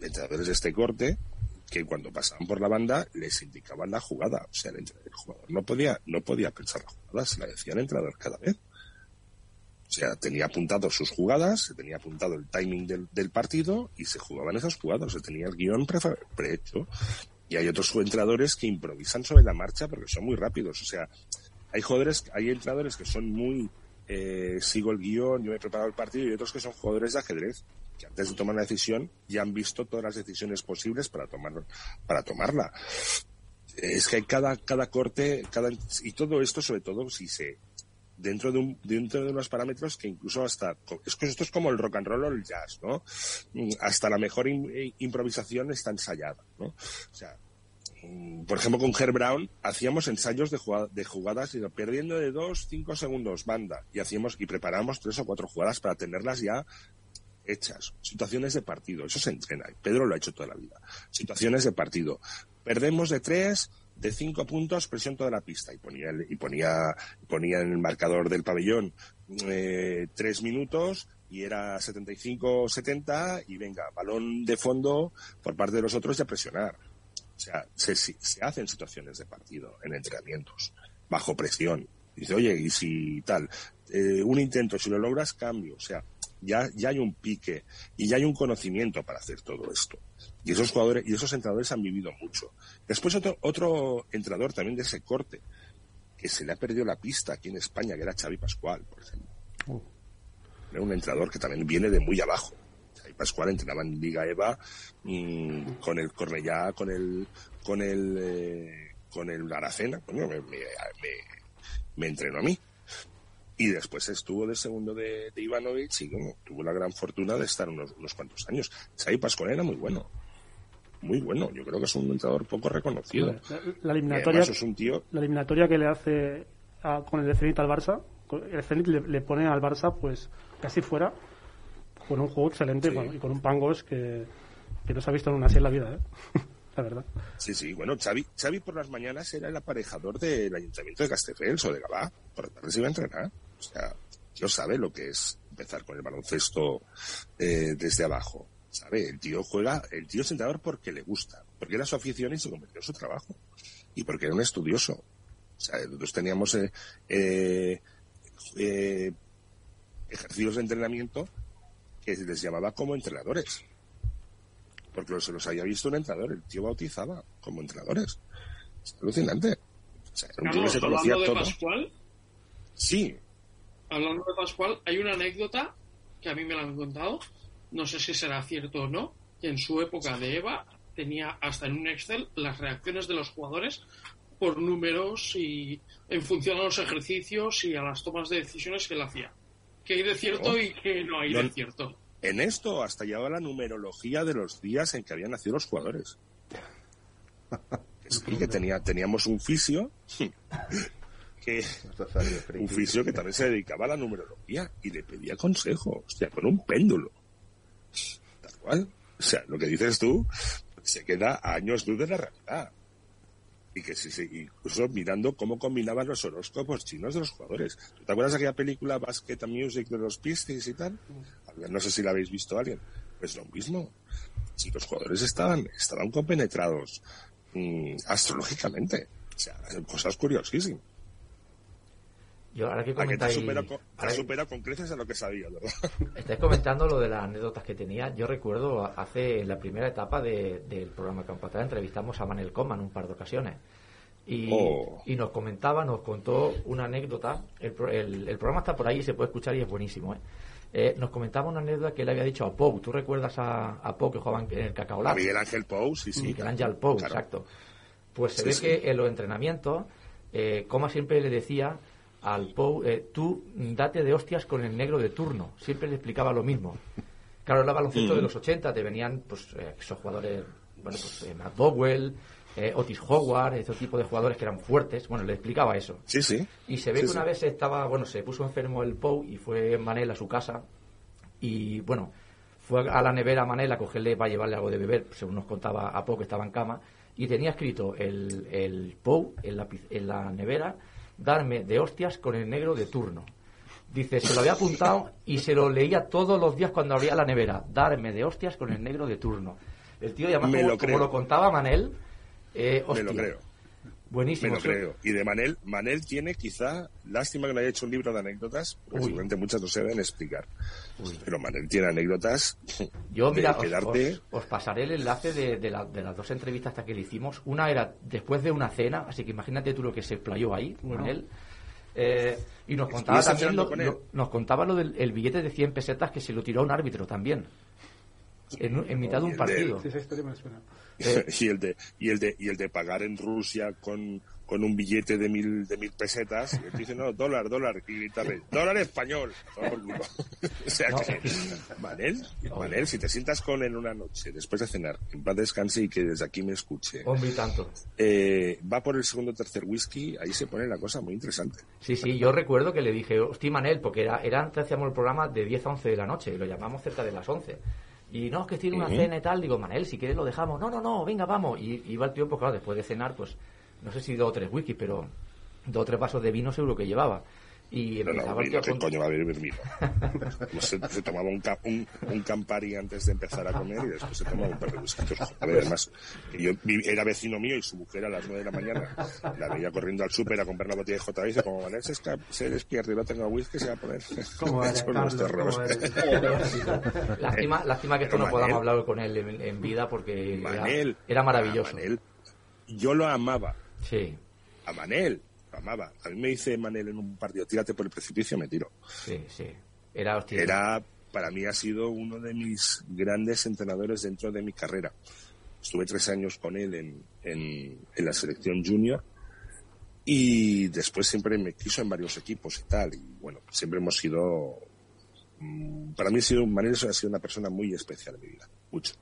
entrenadores de este corte que cuando pasaban por la banda les indicaban la jugada. O sea, el, el jugador no podía, no podía pensar la jugada, se la decía el entrenador cada vez. O sea, tenía apuntado sus jugadas, se tenía apuntado el timing del, partido y se jugaban esas jugadas, se tenía el guion prehecho. Y hay otros entrenadores que improvisan sobre la marcha porque son muy rápidos. O sea, hay jugadores, hay entrenadores que son muy eh, sigo el guion, yo me he preparado el partido y otros que son jugadores de ajedrez. Que antes de tomar una decisión ya han visto todas las decisiones posibles para tomar para tomarla. Es que cada cada corte y todo esto sobre todo si se dentro de un dentro de unos parámetros que incluso hasta esto es como el rock and roll o el jazz no hasta la mejor im- improvisación está ensayada no o sea mm, por ejemplo, con Herb Brown hacíamos ensayos de, jugada- de jugadas perdiendo de dos, cinco segundos banda y hacíamos y preparábamos tres o cuatro jugadas para tenerlas ya hechas. Situaciones de partido, eso se entrena. Pedro lo ha hecho toda la vida. Situaciones de partido. Perdemos de tres, de cinco puntos, presión toda la pista y ponía y ponía ponía en el marcador del pabellón eh, tres minutos y era 75-70 y venga, balón de fondo por parte de los otros a presionar. O sea, se, se se hacen situaciones de partido en entrenamientos, bajo presión. Dice, oye, y si tal, eh, un intento, si lo logras, cambio. O sea, ya, ya hay un pique y ya hay un conocimiento para hacer todo esto. Y esos jugadores y esos entrenadores han vivido mucho. Después otro, otro entrenador también de ese corte, que se le ha perdido la pista aquí en España, que era Xavi Pascual, por ejemplo. Era un entrenador que también viene de muy abajo. Xavi Pascual entrenaba en Liga EVA mm, con el Cornellá, con el con el eh, con el Aracena, Coño, me, me, me- me entrenó a mí. Y después estuvo de segundo de, de Ivanovic y bueno, tuvo la gran fortuna de estar unos, unos cuantos años. Xavi Pascual era muy bueno. Muy bueno. Yo creo que es un entrenador poco reconocido. La, eliminatoria, es un tío la eliminatoria que le hace a- con el Zenit al Barça, el Zenit le, le pone al Barça pues casi fuera con un juego excelente Sí. y con un Pangos que, que no se ha visto en una así en la vida, ¿eh? la verdad. Sí, sí, bueno, Xavi, Xavi por las mañanas era el aparejador del ayuntamiento de Castelldefels o de Gabá. Por la tarde se iba a entrenar. O sea, Dios sabe lo que es empezar con el baloncesto eh, desde abajo. ¿Sabe? El tío juega, el tío es entrenador porque le gusta, porque era su afición y se convirtió en su trabajo. Y porque era un estudioso. O sea, nosotros teníamos eh, eh, eh, ejercicios de entrenamiento que se les llamaba como entrenadores porque se los había visto un entrenador, el tío bautizaba como entrenadores. Es alucinante. O sea, era un tío que se conocía todo. Pascual, Sí, hablando de Pascual, hay una anécdota que a mí me la han contado, no sé si será cierto o no, que en su época de EVA tenía hasta en un Excel las reacciones de los jugadores por números y en función a los ejercicios y a las tomas de decisiones que él hacía. Que hay de cierto Oh. y que no hay No. de cierto. en esto hasta llevaba la numerología de los días en que habían nacido los jugadores. Es que que tenía, teníamos un fisio que un fisio que también se dedicaba a la numerología y le pedía consejo, hostia, con un péndulo. Tal cual. O sea, lo que dices tú se queda a años luz de la realidad. Y que sí, incluso mirando cómo combinaban los horóscopos chinos de los jugadores. ¿Tú ¿Te acuerdas de aquella película Basket Music de los Pixies y tal? No sé si la habéis visto alguien. Pues lo mismo. Si los jugadores estaban, estaban compenetrados mm, astrológicamente. O sea, cosas curiosísimas. Yo ahora que te comentáis, supera, con, te supera con creces a lo que sabía, ¿verdad? estáis comentando lo de las anécdotas que tenía. Yo recuerdo hace en la primera etapa de- del programa Campatar entrevistamos a Manel Coman un par de ocasiones. Y, Oh. y nos comentaba, nos contó una anécdota. El, el- el programa está por ahí y se puede escuchar y es buenísimo. ¿eh? Eh, nos comentaba una anécdota que le había dicho a Pou. ¿Tú recuerdas a, a Pou que jugaba en, en el Cacao A? Miguel Ángel Pou, sí, sí. Miguel Ángel Pou, Claro. exacto. Pues se Sí, ve sí. que en los entrenamientos, eh, Coma siempre le decía al Pou, eh, tú date de hostias con el negro de turno. Siempre le explicaba lo mismo. Claro, era baloncesto Mm. de los 80, te venían pues eh, esos jugadores, bueno, pues eh, Matt Bowell, eh, Otis Howard, ese tipo de jugadores que eran fuertes. Bueno, le explicaba eso. Sí, sí. Y se ve Sí, que una sí. vez estaba, bueno, se puso enfermo el Pou y fue Manel a su casa y bueno, fue a la nevera Manel a cogerle para llevarle algo de beber, según nos contaba a Pou que estaba en cama, y tenía escrito el, el Pou en la, en la nevera, darme de hostias con el negro de turno. Dice, se lo había apuntado y se lo leía todos los días cuando abría la nevera, darme de hostias con el negro de turno. El tío, además, Me como, como lo contaba Manel, eh, Me lo creo. Buenísimo. Me lo creo. Y de Manel, Manel tiene quizá, lástima que no haya hecho un libro de anécdotas, porque Uy. seguramente muchas no se deben explicar. Pero Manel tiene anécdotas Yo, de mira, os, quedarte... os- os pasaré el enlace de, de la- de las dos entrevistas hasta que le hicimos. Una era después de una cena, así que imagínate tú lo que se explayó ahí él. Eh, y nos contaba ¿Estuviste también lo, cenando con él? lo- nos contaba lo del el billete de 100 pesetas que se lo tiró a un árbitro también. en, en mitad de un partido. Sí, esa historia me suena. Eh, y el de y el de y el de pagar en Rusia con, con un billete de mil de mil pesetas y él dice no dólar dólar y gritarle dólar español o sea que Manel Manel si te sientas con él una noche después de cenar en paz descanse y que desde aquí me escuche Hombre, tanto. eh, va por el segundo o tercer whisky ahí se pone la cosa muy interesante Sí, sí, yo recuerdo que le dije, hostia, Manel, porque era, era antes hacíamos el programa de 10 a 11 de la noche, y lo llamamos cerca de las 11. Y no, es que tiene una cena y tal. Digo, Manel, si quieres lo dejamos. No, no, no, venga, vamos. Y iba el tío, pues claro, después de cenar, pues no sé si dos o tres whisky, pero dos o tres vasos de vino seguro que llevaba. Y no, no, vino, ¿qué coño va a beber vino? Pues se, se tomaba un, un, un Campari antes de empezar a comer y después se tomaba un par de whisky. A ver, además, yo era vecino mío y su mujer a las 9 de la mañana la veía corriendo al súper a comprar la botella de JB y dice, como Vanessa se, se despierta y no tenga whisky, se va a poner ¿Cómo eres, con los Carlos? terros. ¿Cómo eres? Lástima, lástima que esto Pero no podamos hablar con él en, en vida porque era, Manel. era maravilloso. Ah, Manel. Yo lo amaba. Sí, A Manel. Amaba. A mí me dice Manel en un partido, tírate por el precipicio, me tiro. sí, sí. Era, hostia, Era, para mí ha sido uno de mis grandes entrenadores dentro de mi carrera. Estuve tres años con él en, en, en la selección junior y después siempre me quiso en varios equipos y tal. Y bueno, siempre hemos sido... mm, Para mí ha sido, Manel ha sido una persona muy especial en mi vida. Mucho,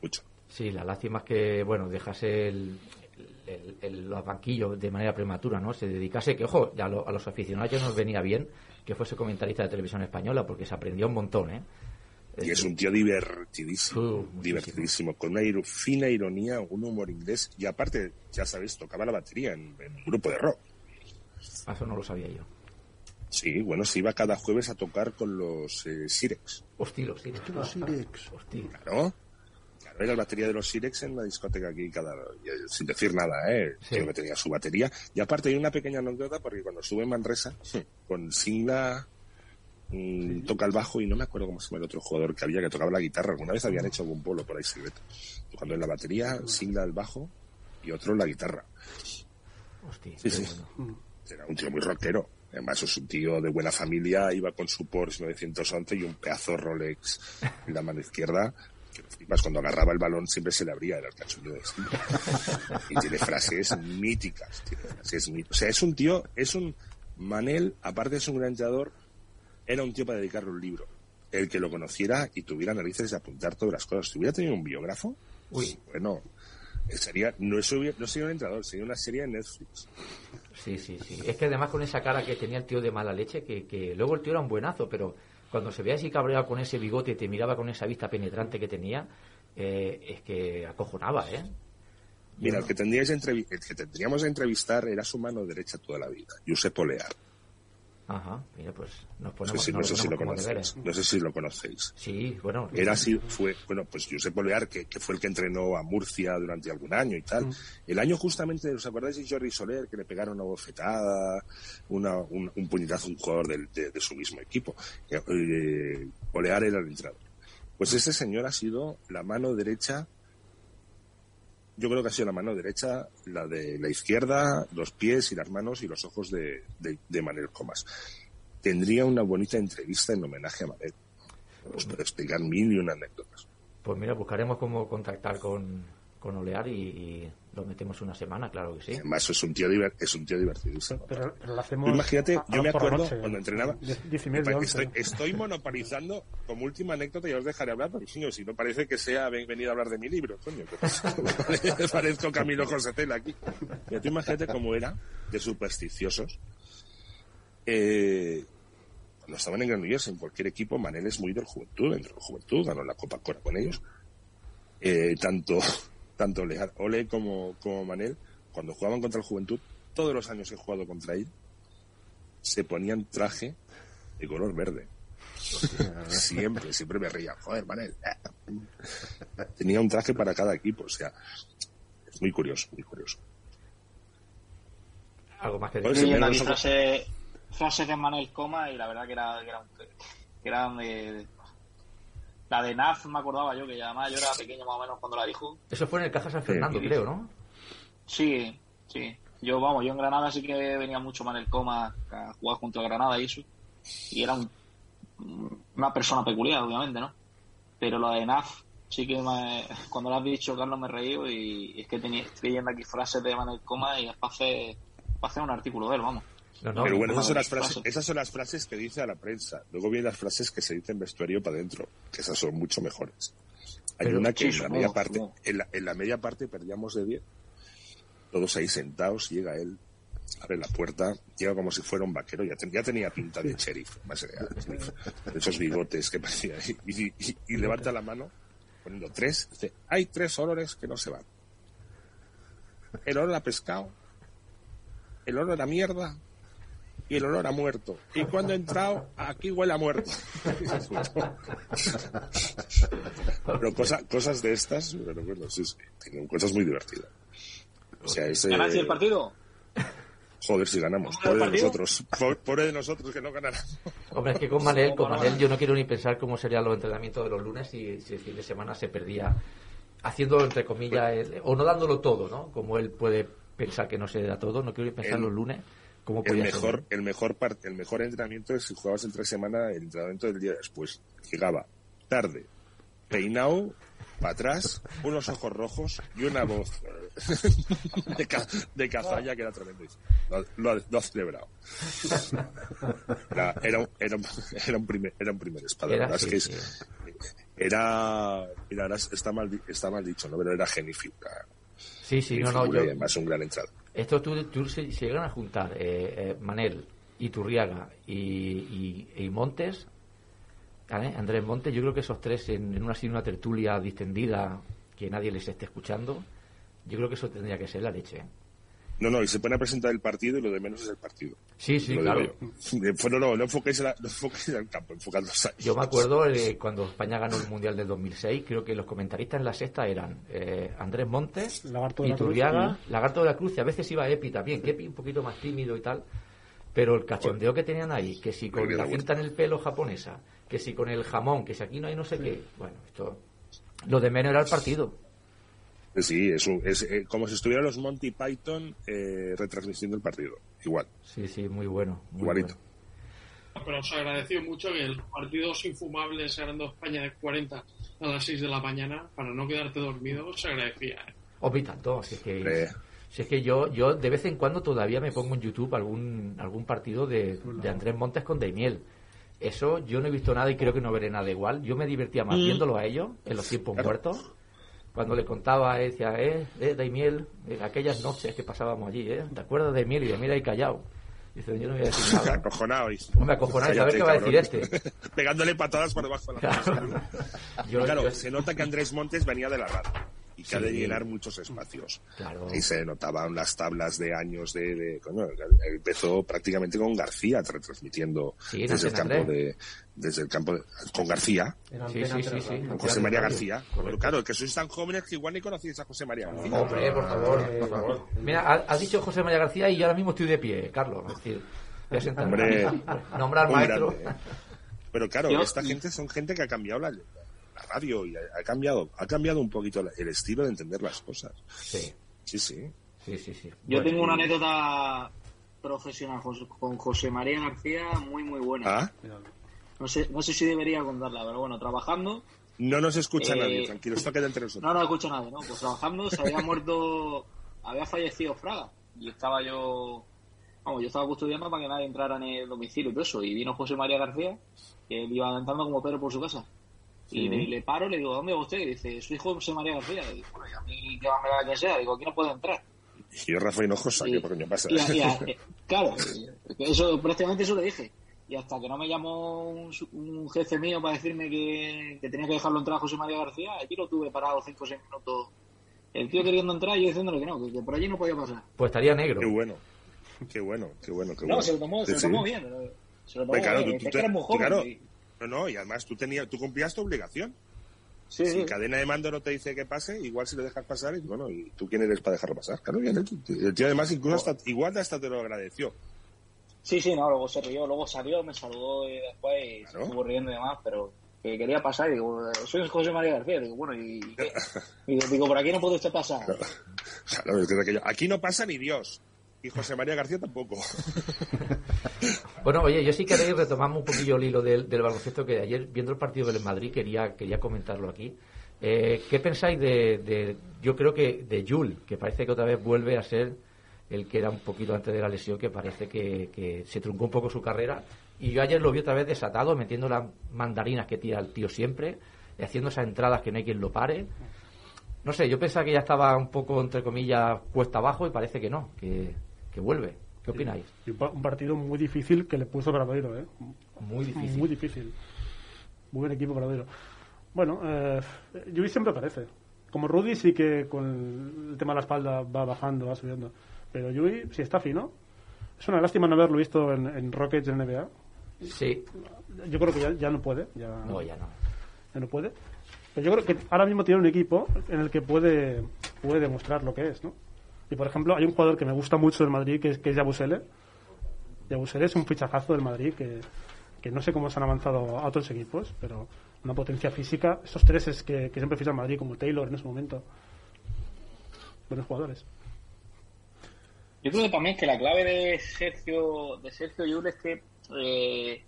mucho. Sí, la lástima es que, bueno, dejase el, el- el- los banquillos de manera prematura, ¿no? Se dedicase, que ojo, a, lo- a los aficionados ya nos venía bien que fuese comentarista de televisión española, porque se aprendió un montón, ¿eh? Y es un tío divertidísimo, Uh, divertidísimo, con una fina ironía, un humor inglés y aparte, ya sabéis, tocaba la batería en, en un grupo de rock. Ah, Eso no lo sabía yo. Sí, bueno, se iba cada jueves a tocar con los eh, Sirex, Hostia, los Sirex. Los Sirex. Claro. Era la batería de los Sirex en la discoteca aquí, cada, y, sin decir nada, ¿eh? Sí. Creo que tenía su batería. Y aparte hay una pequeña anécdota porque cuando estuve en Manresa, con Singla mm, toca el bajo y no me acuerdo cómo se llama el otro jugador que había que tocaba la guitarra. Alguna vez habían hecho algún polo por ahí secreto. Tocando en la batería, Singla el bajo y otro la guitarra. Hostia. Sí, qué sí. bueno. Era un tío muy rockero. Además, es un tío de buena familia, iba con su Porsche 911 y un pedazo Rolex en la mano izquierda. Flipas, cuando agarraba el balón siempre se le abría, el Steve. Y tiene frases míticas. Tiene frases mí- o sea, es un tío, es un. Manel, aparte de ser un gran entrenador, era un tío para dedicarle un libro. El que lo conociera y tuviera narices de apuntar todas las cosas. Si hubiera tenido un biógrafo, Uy. bueno, sería, no, sería, no sería un entrenador, sería una serie de Netflix. Sí, sí, sí. Es que además con esa cara que tenía el tío de mala leche, que, que luego el tío era un buenazo, pero cuando se veía así cabreado con ese bigote y te miraba con esa vista penetrante que tenía, eh, es que acojonaba, ¿eh? Mira, el que, el que tendríamos que entrevistar era su mano derecha toda la vida, Josep Olear. Ajá, mira, pues nos No ponemos, sé, si, no sé si lo conocéis. No sé si lo conocéis. Sí, bueno. Era así, fue, bueno, pues Josep Olear, que, que fue el que entrenó a Murcia durante algún año y tal. El año justamente, ¿os acordáis de Jordi Soler, que le pegaron una bofetada, una, un, un puñetazo a un jugador de, de su mismo equipo? Eh, Olear era el entrenador. Pues ese señor ha sido la mano derecha yo creo que ha sido la mano derecha, la de la izquierda, los pies y las manos y los ojos de, de, Manel Comas. Tendría una bonita entrevista en homenaje a Manel. Os puedo explicar mil y una anécdotas. Pues mira, buscaremos cómo contactar con, con Olear y lo metemos una semana, claro que sí. Además, es un tío, diver- es un tío divertidísimo. Pero, pero lo hacemos. imagínate, a- a yo me acuerdo noche. cuando entrenaba. Diez- diez y media, once. Estoy, estoy monopolizando como última anécdota y os dejaré hablar, porque coño, si no parece que sea ven- venido a hablar de mi libro, coño. que? Parezco Camilo José Cela aquí. Mira, tú imagínate cómo era de supersticiosos. Eh, cuando estaban en Granollers, en cualquier equipo, Manel es muy del juventud, dentro de la juventud, ganó la Copa Cora con ellos. Eh, tanto tanto Ole, Ole como, como Manel, cuando jugaban contra el Juventud, todos los años he jugado contra él, se ponían traje de color verde. siempre, siempre me reía. Joder, Manel. Tenía un traje para cada equipo, o sea, es muy curioso, muy curioso. Algo más que Pues decir. sí, frase, frases de Manel Coma y la verdad que era, que era, un- que eran de... La de Naz me acordaba yo, que además yo era pequeño más o menos cuando la dijo. Eso fue en el Caja San Fernando, Sí. creo, ¿no? Sí, sí. Yo, vamos, yo en Granada sí que venía mucho Manel Coma a jugar junto a Granada y eso. Y era un- una persona peculiar, obviamente, ¿no? Pero lo de Naz, sí que me- cuando lo has dicho, Carlos, me he reído y es que tenía, estoy leyendo aquí frases de Manuel Coma y es para hacer, para hacer un artículo de él, vamos. No, no, Pero bueno, esas son, las frases, esas son las frases que dice a la prensa. Luego vienen las frases que se dicen en vestuario para adentro, que esas son mucho mejores. Hay Pero- una que en, la media parte, en, la, en la media parte perdíamos de 10. Todos ahí sentados, llega él, abre la puerta, llega como si fuera un vaquero, ya, ten- ya tenía pinta de sheriff, más allá, de esos bigotes que parecía, y, y- y- y levanta la mano, poniendo tres, dice, hay tres olores que no se van. El olor a pescado, el olor a mierda y el olor a muerto. Y cuando he entrado, aquí huele a muerto. Pero cosa- cosas de estas, pero bueno, sí, sí, tienen cosas muy divertidas. O sea, ese... ¿Ganaste el partido? Joder, si ganamos. ¿Cómo Pobre de nosotros. Po- Pobre de nosotros que no ganáramos. Hombre, es que con Manel, con Manel yo no quiero ni pensar cómo serían los entrenamientos de los lunes si, si el fin de semana se perdía haciendo, entre comillas, el- o no dándolo todo, ¿no? Como él puede pensar que no se da todo, no quiero ni pensar El- los lunes cómo El mejor, el mejor el mejor entrenamiento es si jugabas entre semana, el entrenamiento del día después. Llegaba tarde, peinado, para atrás, unos ojos rojos y una voz de, ca- de cazalla que era tremendo. Lo, lo- lo has celebrado. Era, era, un, era, un, era un primer, era un primer espada. Era La verdad es así, que es- era, ahora está mal, di- está mal dicho, ¿no? Pero era genifigura. Sí, sí, no, no, yo, y además un gran entrada. Esto tú, tú se, se llegan a juntar eh, eh, Manel, Iturriaga y, y, y Montes, ¿vale? Andrés Montes, yo creo que esos tres en, en una, así, una tertulia distendida que nadie les esté escuchando, yo creo que eso tendría que ser la leche. No, no, y se pone a presentar el partido y lo de menos es el partido. Sí, sí, Lo claro. No, no, no enfoquéis, en la- no enfoquéis en el campo, enfocad los años. Yo me acuerdo eh, cuando España ganó el Mundial del 2006, creo que los comentaristas en la sexta eran eh, Andrés Montes, Lagarto de la Cruz Iturriaga, Lagarto de la Cruz, y a veces iba Epi también, que Epi un poquito más tímido y tal, pero el cachondeo que tenían ahí, que si con la cinta en el pelo japonesa, que si con el jamón, que si aquí no hay no sé qué, bueno, esto... Lo de menos era el partido. Sí, es, un- es eh, como si estuvieran los Monty Python eh, retransmitiendo el partido. Igual, Sí, sí, muy bueno. Muy igualito. bueno. Pero os agradeció mucho que el partidos infumables ganando España de 40 a las 6 de la mañana, para no quedarte dormido, se agradecía. ¿eh? Tanto, si es que... Si es que yo, yo de vez en cuando todavía me pongo en YouTube algún, algún partido de, de Andrés Montes con Daimiel. Eso yo no he visto nada y creo que no veré nada igual. Yo me divertía más viéndolo a ellos en los tiempos Claro. muertos. Cuando le contaba, eh, decía, eh, eh Daimiel, eh, aquellas noches que pasábamos allí, ¿eh? ¿Te acuerdas de Daimiel? Y Daimiel ahí callado. Dice, yo no voy a decir nada. Acojonado. y- Me acojonáis, a ver qué va a decir este. Pegándole patadas por debajo de la Claro. Yo- Claro, yo- se nota que Andrés Montes venía de la radio y que ha de llenar muchos espacios. Claro. Y se notaban las tablas de años de... de- coño, empezó prácticamente con García retransmitiendo Sí, desde, el campo de, desde el campo de- con García, Sí, sí, sí, sí. con José María. García. Pero claro, que sois tan jóvenes que igual ni conocéis a José María García. Hombre, por favor, por favor. Mira, ha, ha dicho José María García y yo ahora mismo estoy de pie, Carlos. Es decir. Hombre, Nombra al un maestro. grande. Pero claro, Yo- esta gente son gente que ha cambiado la, la radio y ha, ha cambiado ha cambiado un poquito el estilo de entender las cosas. Sí, Sí, sí. sí, sí. sí. Yo Bueno, tengo una anécdota profesional con José María García muy, muy buena. Ah, No sé, no sé si debería contarla, pero bueno, trabajando. no nos escucha Eh, nadie, tranquilo, esto queda entre nosotros. No, no escucho nadie, ¿no? Pues trabajando se había muerto, había fallecido Fraga. Y estaba yo, vamos, yo estaba custodiando para que nadie entrara en el domicilio y todo eso. Y vino José María García, que él iba entrando como Pedro por su casa. Y le, le paro, le digo, ¿dónde va usted? Y dice, soy José María García. Y digo, bueno, y a mí, ¿qué más me da que sea? Digo, aquí no puedo entrar. Y yo, Rafa Hinojosa, Y- ¿qué coño pasa? y- y- eh, claro, eso, prácticamente eso le dije. Y hasta que no me llamó un, su- un jefe mío para decirme que, que tenía que dejarlo entrar a José María García, allí lo tuve parado 5 o 6 minutos. El tío queriendo entrar y yo diciéndole que no, que, que por allí no podía pasar. Pues estaría negro. Qué bueno, qué bueno, qué bueno, qué No, bueno. se lo tomó, se lo Sí, tomó sí. bien. pero Se lo tomó Pues claro, bien. tú- es tú que era te- muy joven. claro. y- No, no, y además tú, tenías, tú cumplías tu obligación. sí, Si sí. cadena de mando no te dice que pase, igual si lo dejas pasar, y bueno, ¿y tú quién eres para dejarlo pasar? Claro, bien, el tío además incluso hasta, igual hasta te lo agradeció. Sí, sí, no, luego se rió, luego salió, me saludó y después y se estuvo riendo y demás, pero que quería pasar y digo, soy José María García, digo, bueno, y, y qué? Y digo, digo, por aquí no puede usted pasar. Claro, es que aquello. Aquí no pasa ni Dios. Y José María García tampoco. Bueno, oye, yo sí queréis retomamos un poquillo el hilo del, del baloncesto que ayer, viendo el partido del Madrid, quería, quería comentarlo aquí. Eh, ¿Qué pensáis de, de- yo creo que de Jul, que parece que otra vez vuelve a ser el que era un poquito antes de la lesión, que parece que, que se truncó un poco su carrera. Y yo ayer lo vi otra vez desatado, metiendo las mandarinas que tira el tío siempre, y haciendo esas entradas que no hay quien lo pare. No sé, yo pensaba que ya estaba un poco, entre comillas, cuesta abajo y parece que no, que, que vuelve. ¿Qué opináis? Un pa- un partido muy difícil que le puso Bradoiro, ¿eh? Muy difícil. Muy difícil. Muy buen equipo Bradoiro. Bueno, eh, Yui siempre aparece. Como Rudy sí que con el tema de la espalda va bajando, va subiendo. Pero Yui, si está fino, es una lástima no haberlo visto en, en Rockets en NBA. Sí, Yo creo que ya, ya no puede. Ya, no, ya no. ya no puede. Pero yo creo que ahora mismo tiene un equipo en el que puede, puede demostrar lo que es, ¿no? Y por ejemplo, hay un jugador que me gusta mucho del Madrid, que es, que es Yabusele. Yabusele es un fichajazo del Madrid que, que no sé cómo se han avanzado a otros equipos, pero una potencia física. Esos tres es que, que siempre ficha el Madrid, como Taylor en ese momento. Buenos jugadores. Yo creo que es que la clave de Sergio de Sergio Llull es que eh, eh,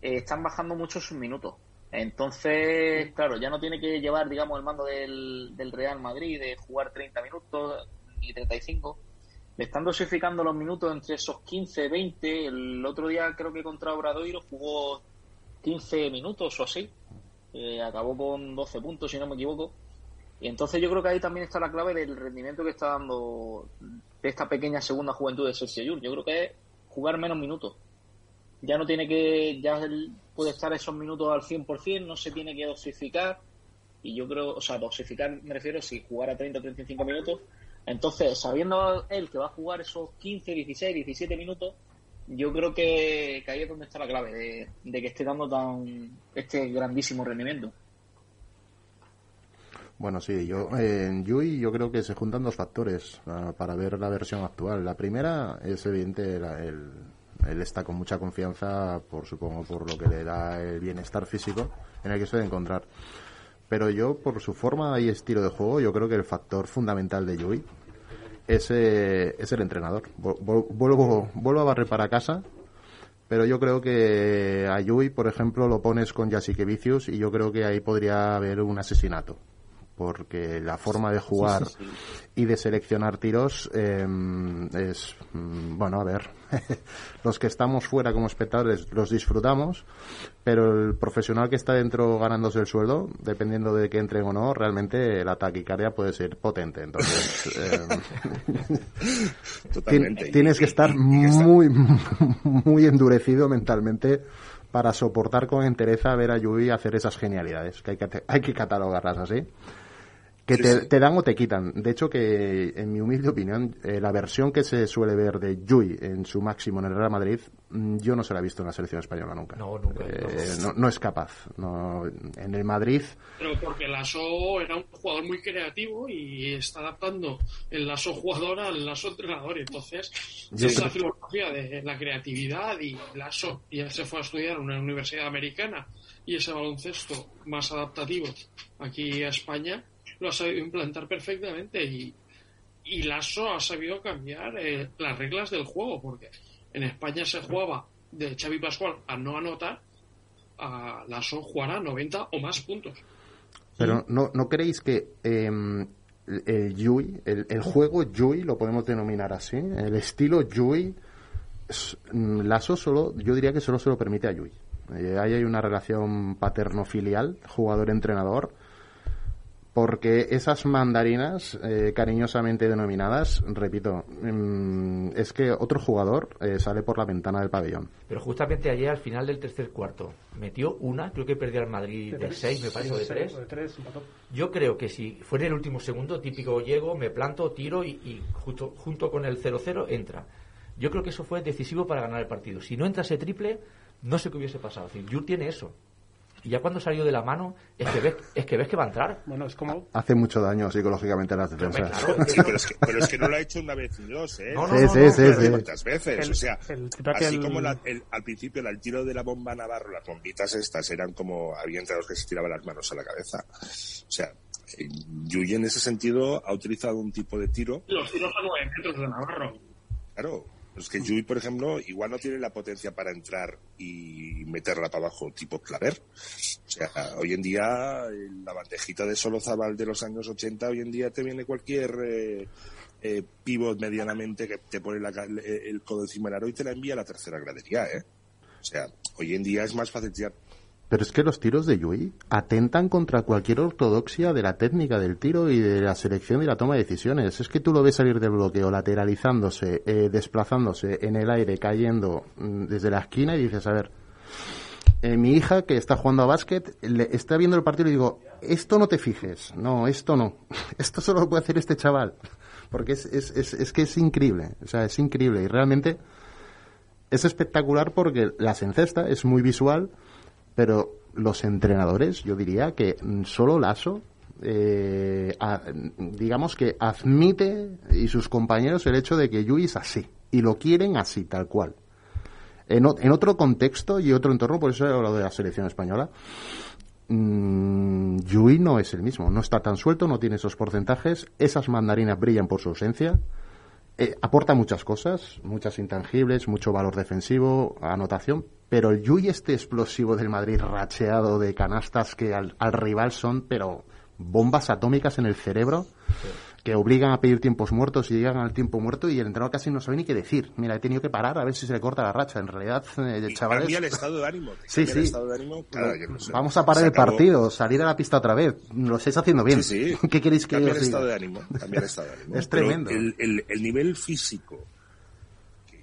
están bajando mucho sus minutos. Entonces, claro, ya no tiene que llevar, digamos, el mando del, del Real Madrid de jugar 30 minutos ni 35. Le están dosificando los minutos entre esos 15, 20. El otro día creo que contra Obradoiro jugó 15 minutos o así. Eh, acabó con 12 puntos, si no me equivoco. Y entonces yo creo que ahí también está la clave del rendimiento que está dando de esta pequeña segunda juventud de Sergio Llull. Yo creo que es jugar menos minutos. Ya no tiene que, ya puede estar esos minutos al 100%, no se tiene que dosificar. Y yo creo, o sea, dosificar me refiero si jugar a 30 o 35 minutos. Entonces, sabiendo él que va a jugar esos 15, 16, 17 minutos, yo creo que, ahí es donde está la clave de, que esté dando tan este grandísimo rendimiento. Bueno, sí, yo en Yui yo creo que se juntan dos factores ah, para ver la versión actual. La primera es evidente, la- el, él está con mucha confianza, por supongo por lo que le da el bienestar físico en el que se debe encontrar. Pero yo, por su forma y estilo de juego, yo creo que el factor fundamental de Yui es, eh, es el entrenador. Vu- vu- Vuelvo, vuelvo a barrer para casa, pero yo creo que a Yui, por ejemplo, lo pones con Jasikevicius y yo creo que ahí podría haber un asesinato. Porque la forma de jugar y de seleccionar tiros eh, es, mm, bueno, a ver, los que estamos fuera como espectadores los disfrutamos, pero el profesional que está dentro ganándose el sueldo, dependiendo de que entren o no, realmente la taquicardia puede ser potente. Entonces, eh, Totalmente. Tien- tienes que estar muy, muy endurecido mentalmente para soportar con entereza ver a Yui hacer esas genialidades, que hay que, hay que catalogarlas así. Que Sí, te, sí. te dan o te quitan. De hecho, que en mi humilde opinión, eh, la versión que se suele ver de Yui en su máximo en el Real Madrid, mm, yo no se la he visto en la selección española nunca. No, nunca, Eh, no, no es capaz. No, en el Madrid, Pero porque Lasso era un jugador muy creativo y está adaptando el Lasso jugador al Lasso entrenador. Entonces, Yo es creo- la filosofía de la creatividad y Lasso ya se fue a estudiar en una universidad americana y ese baloncesto más adaptativo aquí a España lo ha sabido implantar perfectamente y, y Lasso ha sabido cambiar eh, las reglas del juego porque en España se jugaba de Xavi Pascual a no anotar a Lasso jugar a 90 o más puntos. Pero ¿no, no creéis que eh, el, Yui, el, juego Yui, lo podemos denominar así, el estilo Yui, Lasso solo, yo diría que solo se lo permite a Yui. Eh, ahí hay una relación paterno-filial, jugador-entrenador, porque esas mandarinas eh, cariñosamente denominadas, repito, mm, es que otro jugador eh, sale por la ventana del pabellón. Pero justamente ayer, al final del tercer cuarto, metió una, creo que perdió al Madrid de 6, me parece, o de 3. De tres, empató. Yo creo que si fuera el último segundo, típico llego, me planto, tiro y, y justo, junto con el 0-0 entra. Yo creo que eso fue decisivo para ganar el partido. Si no entra ese triple, no sé qué hubiese pasado. Es decir, tiene eso. Y ya cuando salió de la mano, es que ves, es que, ves que va a entrar. Bueno, es como. Hace mucho daño psicológicamente a las defensas. Claro, Sí, pero es, que, pero es que no lo ha hecho una vez ni dos, ¿eh? No, Sí, no, no, sí, no, sí, sí. ¿Cuántas veces? El- o sea, el así el- como la- el- al principio el tiro de la bomba Navarro, las bombitas estas eran como había los que se tiraban las manos a la cabeza. O sea, eh, Yuyi en ese sentido ha utilizado un tipo de tiro Los tiros a 9 metros de Navarro. Claro, es que Yui, por ejemplo, igual no tiene la potencia para entrar y meterla para abajo tipo claver. O sea, hoy en día la bandejita de solo Zabal de los años 80, hoy en día te viene cualquier eh, eh, pivot medianamente que te pone la el, el codo encima del aro y te la envía a la tercera gradería, ¿eh? O sea, hoy en día es más fácil tirar. Pero es que los tiros de Yui atentan contra cualquier ortodoxia de la técnica del tiro y de la selección y la toma de decisiones. Es que tú lo ves salir del bloqueo, lateralizándose, eh, desplazándose en el aire, cayendo mm, desde la esquina y dices, a ver, eh, mi hija que está jugando a básquet le está viendo el partido y digo, esto no te fijes, no, esto no, esto solo lo puede hacer este chaval, porque es, es, es, es que es increíble, o sea, es increíble y realmente es espectacular porque las encesta, es muy visual, pero los entrenadores, yo diría que mm, solo Lasso, eh, digamos que admite y sus compañeros el hecho de que Yui es así y lo quieren así, tal cual. En otro contexto y otro entorno, por eso he hablado de la selección española, mm, Yui no es el mismo, no está tan suelto, no tiene esos porcentajes, esas mandarinas brillan por su ausencia, eh, aporta muchas cosas, muchas intangibles, mucho valor defensivo, anotación, pero el Yui este explosivo del Madrid racheado de canastas que al, al rival son, pero bombas atómicas en el cerebro que obligan a pedir tiempos muertos y llegan al tiempo muerto y el entrenador casi no sabe ni qué decir. Mira, he tenido que parar a ver si se le corta la racha. En realidad, eh, chavales, cambia el estado de ánimo. Sí, el sí. estado de ánimo cada que no sé. vamos a parar el partido, salir a la pista otra vez. Lo estáis haciendo bien. Sí, sí. ¿Qué queréis que Cambia el estado de ánimo. Cambia el estado de ánimo. Es tremendo. El, el- el nivel físico,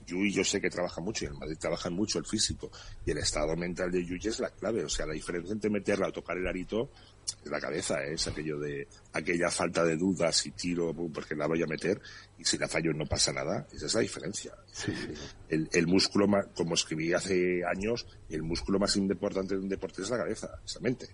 Yui yo sé que trabaja mucho y en Madrid trabajan mucho el físico, y el estado mental de Yui es la clave. O sea, la diferencia entre meterla o tocar el arito es la cabeza, ¿eh? es aquello de aquella falta de dudas si tiro porque la voy a meter y si la fallo no pasa nada. Esa es la diferencia. Sí. El, el músculo, más, como escribí hace años, el músculo más importante de un deporte es la cabeza, esa mente.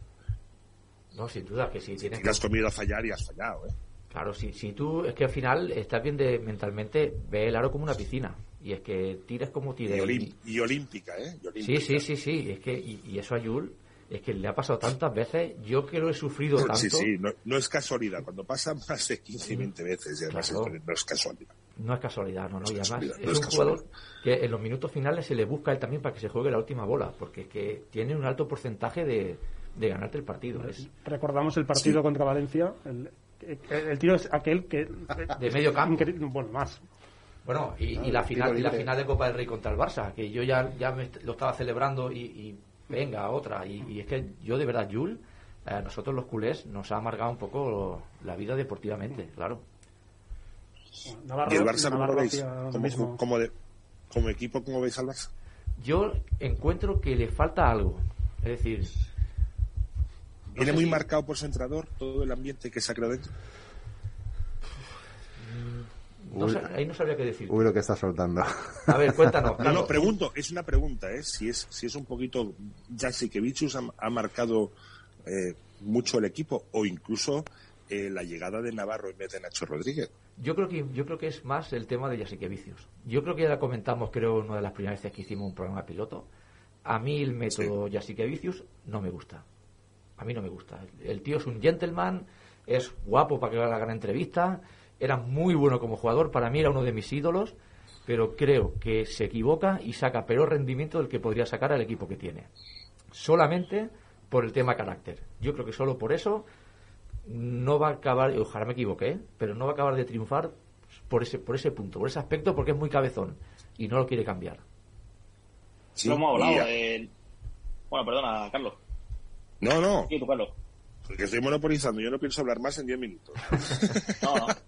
No, sin duda que si tienes Y has comido a fallar y has fallado, ¿eh? Claro, si, si tú, es que al final estás bien de mentalmente, ve el aro como una piscina. Y es que tires como Y, olim- y olímpica, ¿eh? Y Sí, olímpica. sí, sí, sí. Es que, y, y eso a Yul, es que le ha pasado tantas veces. Yo que lo he sufrido tanto. Sí, sí, no, no es casualidad. Cuando pasa más de 15 y 20 veces, y además Claro. esto no es casualidad. No es casualidad, no, no. No Y es además es no es un jugador que en los minutos finales se le busca a él también para que se juegue la última bola, porque es que tiene un alto porcentaje de, de ganarte el partido. Es Recordamos el partido Sí. contra Valencia. El, el- el tiro es aquel que. de medio campo. Bueno, más. Bueno, y, Ah, y la final y la final de Copa del Rey contra el Barça, que yo ya, ya me lo estaba celebrando y, y venga, otra. Y, y es que yo de verdad, Jul, a nosotros los culés nos ha amargado un poco la vida deportivamente, claro. Navarro, ¿Y el Barça cómo Navarro lo veis? Como, mismo. como, de- como equipo, ¿cómo veis al Barça? Yo encuentro que le falta algo. Es decir, no Viene muy si- marcado por su entrenador todo el ambiente que se ha creado dentro. No sa- ahí no sabría qué decir. Uy, lo que está soltando. A ver, cuéntanos. No, no, pregunto, es una pregunta, ¿eh? Si es, si es un poquito, Jasikevichus ha, ha marcado eh, mucho el equipo o incluso eh, la llegada de Navarro en vez de Nacho Rodríguez. Yo creo que yo creo que es más el tema de Yasique Vicios. Yo creo que ya la comentamos, creo, una de las primeras veces que hicimos un programa piloto. A mí el método Yasique Vicius no me gusta. A mí no me gusta. El tío es un gentleman, es guapo para que haga la gran entrevista, era muy bueno como jugador, para mí era uno de mis ídolos, pero creo que se equivoca y saca peor rendimiento del que podría sacar al equipo que tiene. Solamente por el tema carácter. Yo creo que solo por eso no va a acabar, ojalá me equivoque, ¿eh? pero no va a acabar de triunfar por ese, por ese punto, por ese aspecto, porque es muy cabezón y no lo quiere cambiar. Sí, Lo hemos hablado. y- eh, Bueno, perdona, Carlos. No, no, Sí, tú, Carlos. que estoy monopolizando. Yo no pienso hablar más en 10 minutos. No, no.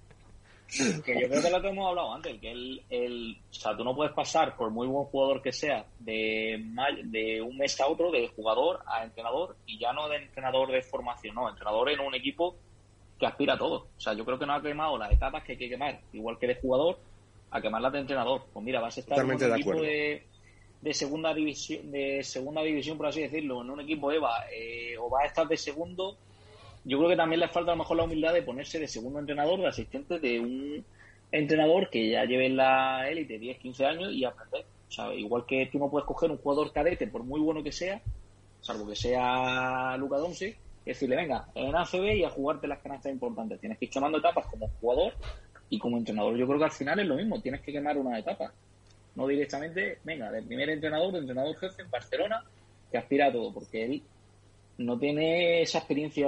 que yo creo que lo que hemos hablado antes, que el, el, o sea, tú no puedes pasar, por muy buen jugador que sea, de, de un mes a otro, de jugador a entrenador, y ya no de entrenador de formación, no, entrenador en un equipo que aspira a todo. O sea, yo creo que no ha quemado las etapas que hay que quemar, igual que de jugador, a quemarlas de entrenador. Pues mira, vas a estar Totalmente en un de equipo de, de segunda división, de segunda división, por así decirlo, en un equipo EVA, eh, o vas a estar de segundo yo creo que también le falta a lo mejor la humildad de ponerse de segundo entrenador, de asistente de un entrenador que ya lleve en la élite 10, 15 años y aprender. O sea, igual que tú no puedes coger un jugador cadete, por muy bueno que sea, salvo que sea Luca Doncic, decirle, venga, en ACB y a jugarte las canastas importantes. Tienes que ir quemando etapas como jugador y como entrenador. Yo creo que al final es lo mismo, tienes que quemar una etapa. No directamente, venga, de primer entrenador, de entrenador jefe en Barcelona, que aspira a todo, porque él no tiene esa experiencia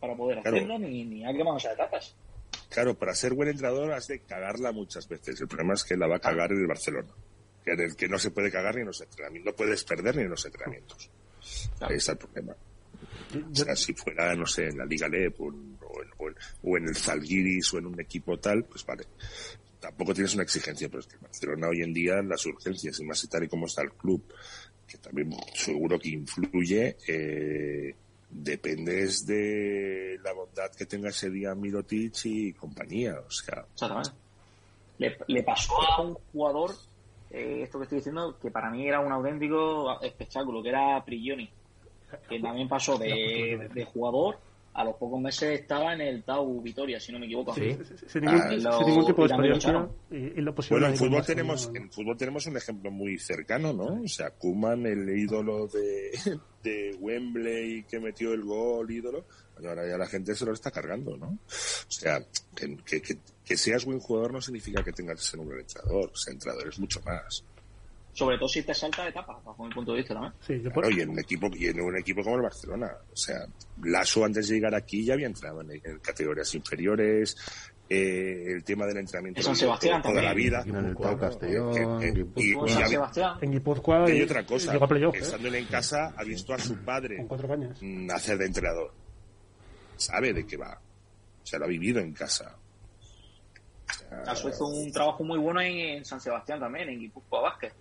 para poder Claro. hacerlo ni, ni ha quemado esas etapas. Claro, para ser buen entrenador has de cagarla muchas veces. El problema es que la va a cagar en el Barcelona. Que en el que no se puede cagar ni en los entrenamientos. No puedes perder ni en los entrenamientos. Ahí está el problema. O sea, si fuera, no sé, en la Liga LEP o en, o en- o el Zalgiris o en un equipo tal, pues vale. Tampoco tienes una exigencia, pero es que Barcelona hoy en día las urgencias, y más y tal y como está el club, que también seguro que influye, eh, dependes de la bondad que tenga ese día Mirotic y compañía. O sea. Le, le pasó a un jugador, eh, esto que estoy diciendo, que para mí era un auténtico espectáculo, que era Prigioni, que también pasó de, de jugador a los pocos meses estaba en el Tau Vitoria, si no me equivoco. Sí. Sin ningún, Ah, sin lo- ningún tipo de y también lo experiencia echaron. y, y lo posible Bueno, en de fútbol tenemos, en fútbol tenemos un ejemplo muy cercano, ¿no? O sea, Kuman, el ídolo de, de Wembley que metió el gol, ídolo, ahora ya la gente se lo está cargando, ¿no? O sea, que, que, que- que seas buen jugador no significa que tengas que ser un buen entrenador. O sea, entrenador es mucho más. Sobre todo si te salta de etapa, bajo mi punto de vista también. Sí, yo por- Claro, y en un equipo, y en un equipo como el Barcelona. O sea, Lasso antes de llegar aquí ya había entrado en, en categorías inferiores. eh, el tema del entrenamiento En San de- Sebastián toda la vida. En el Pau Castellón, que- Guipúzcoa. y- y San Sebastián. en Guipúzcoa y otra cosa, ¿eh? estando él en casa ha visto a su padre mm, hacer de entrenador. Sabe de qué va. O sea, lo ha vivido en casa. Lasso hizo un trabajo muy bueno en, en San Sebastián también, en Guipúzcoa Vázquez.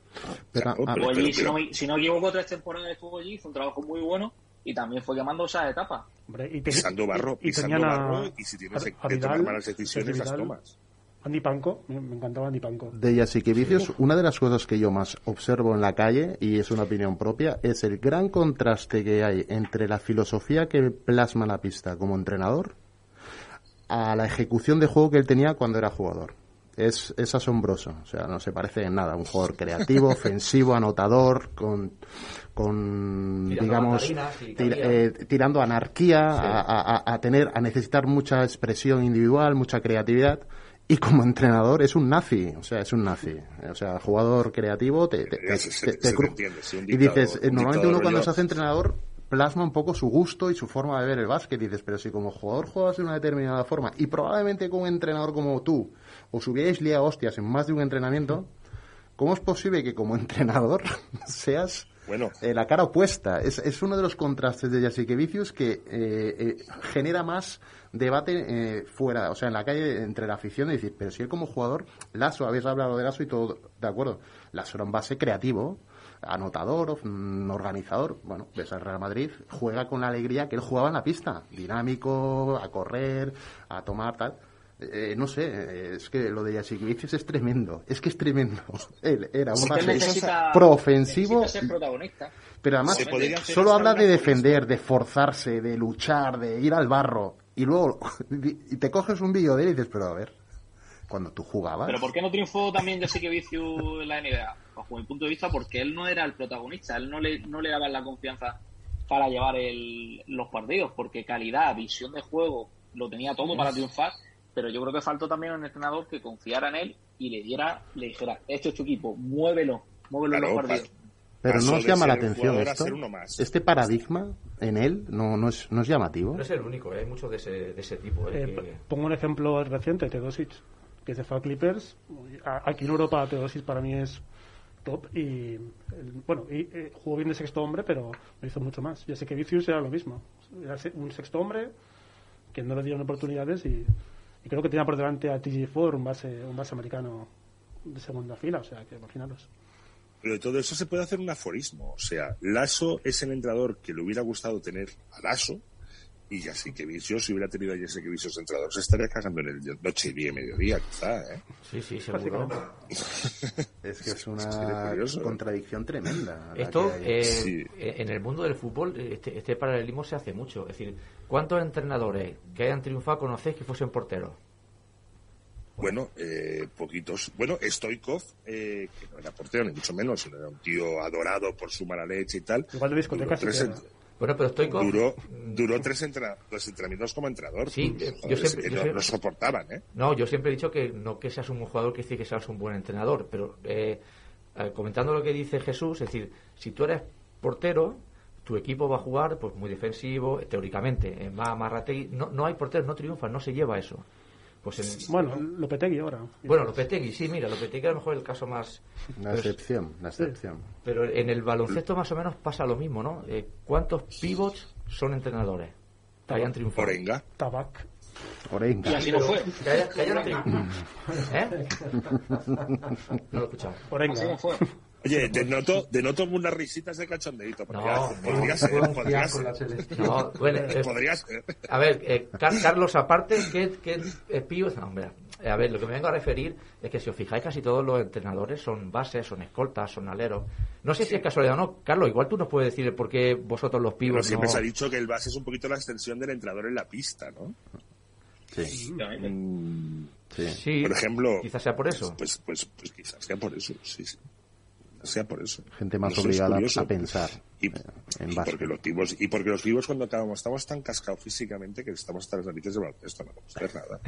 Pero, ah, Estuvo pero- allí, si, pero- no me, si no equivoco, tres temporadas estuvo allí, hizo un trabajo muy bueno y también fue quemando esas etapas. Hombre, y te- pisando barro, y- y pisando tenían a- barro, y si tienes a- que a que tomar malas decisiones, las tomas. Andy Panco, me, me encantaba Andy Panco. De Yasikevicius, una de las cosas que yo más observo en la calle, y es una opinión propia, es el gran contraste que hay entre la filosofía que plasma la pista como entrenador a la ejecución de juego que él tenía cuando era jugador. Es, es asombroso, o sea, no se parece en nada. Un jugador creativo, ofensivo, anotador, con, con Tirando digamos, tira- eh, tirando anarquía, Sí. a, a- a tener, a necesitar mucha expresión individual, mucha creatividad. Y como entrenador es un nazi, o sea, es un nazi. O sea, jugador creativo te, te- te- te- se te te cru- entiende, sí, un Y dices, eh, un normalmente uno cuando se hace entrenador plasma un poco su gusto y su forma de ver el básquet. Dices, pero si como jugador juegas de una determinada forma y probablemente con un entrenador como tú os hubierais liado hostias en más de un entrenamiento, ¿cómo es posible que como entrenador seas Bueno, eh, la cara opuesta. Es, es uno de los contrastes de Jasikevicius que eh, eh, genera más debate eh, fuera, o sea, en la calle entre la afición y decir, pero si él como jugador, Lasso, habéis hablado de Lasso y todo, de acuerdo, Lasso era un base creativo, anotador, mm, organizador, bueno, ves al Real Madrid, juega con la alegría que él jugaba en la pista, dinámico, a correr, a tomar tal. Eh, no sé, eh, es que lo de Jasikevicius es tremendo, es que es tremendo. Él era un Sí proofensivo necesita ser protagonista. pero además, solo habla de defender, de forzarse, de luchar, de ir al barro. Y luego y te coges un vídeo de él y dices, pero a ver, cuando tú jugabas. Pero ¿por qué no triunfó también Jessica Vicius en la NBA? Bajo mi punto de vista, porque él no era el protagonista, él no le, no le daban la confianza para llevar el- los partidos, porque calidad, visión de juego, lo tenía todo para triunfar, pero yo creo que faltó también un entrenador que confiara en él y le diera, le dijera, este es tu equipo, muévelo, muévelo en los partidos. pero no os llama la atención esto. Este paradigma en él no, no, es, no es llamativo. No es el único, ¿eh? hay muchos de ese, de ese tipo. ¿eh? Eh, pongo un ejemplo reciente, Teodosic, que se fue a Clippers. Aquí en Europa Teodosic para mí es top y bueno, eh, jugó bien de sexto hombre, pero lo hizo mucho más. Ya sé que Vicius era lo mismo. Era un sexto hombre que no le dieron oportunidades y, y creo que tenía por delante a TG4, un base, un base americano de segunda fila, o sea que imaginaros. Pero de todo eso se puede hacer un aforismo. O sea, Lasso es el entrenador que le hubiera gustado tener a Lasso y ya sé que Vicios, si hubiera tenido a Jesse que Vicios entrenador, se estaría cagando en el noche y día y mediodía, quizá, ¿eh? Sí, sí, seguro. Es que es una ¿eh? contradicción tremenda. Esto, eh, Sí. en el mundo del fútbol, este, este paralelismo se hace mucho. Es decir, ¿cuántos entrenadores que hayan triunfado conocéis que fuesen porteros? Bueno, eh, poquitos. Bueno, Stoikov, eh, que no era portero, ni mucho menos, sino era un tío adorado por su mala leche y tal. Igual de discoteca Bueno, pero estoy con... duró, duró tres, entra- dos entrenamientos como entrenador. Sí, yo siempre- que yo no, siempre- no soportaban, ¿eh? No, yo siempre he dicho que no que seas un buen jugador, que decir que seas un buen entrenador, pero eh, eh, comentando lo que dice Jesús, es decir, si tú eres portero, tu equipo va a jugar pues muy defensivo, teóricamente, en más Marrategui. No, no hay porteros, no triunfan, no se lleva eso. Pues en- Bueno, Lopetegui ahora. bueno, Lopetegui, sí, mira, Lopetegui a lo mejor es el caso más... La pero- excepción, la excepción. Pero en el baloncesto más o menos pasa lo mismo, ¿no? Eh, ¿Cuántos pivots son entrenadores? Que hayan triunfado. Orenga. Tabac. Orenga. Y así no fue. Que. ¿Eh? No lo he escuchado. Así Orenga. no fue. Oye, denoto, denoto unas risitas de cachondeito. Podría, No, podría no, ser, Fue un podría fiasco ser. la selección. No, bueno, eh, Podría ser. A ver, eh, Car- Carlos, aparte, ¿qué, qué eh, pibos? No, hombre, eh, a ver, lo que me vengo a referir es que si os fijáis, casi todos los entrenadores son bases, son escoltas, son aleros. No sé si es casualidad o no. Carlos, igual tú nos puedes decir por qué vosotros los Pero pibos siempre no... se ha dicho que el base es un poquito la extensión del entrenador en la pista, ¿no? Sí. Mm, sí. Sí, Por ejemplo, quizás sea por eso. Pues, pues, pues quizás sea por eso, sí, sí. Sea por eso. Gente más Eso obligada a pensar Y, eh, en y base. porque los vivos, y porque los vivos cuando acabamos estamos tan cascados físicamente que estamos hasta las narices de baloncesto, no podemos hacer nada.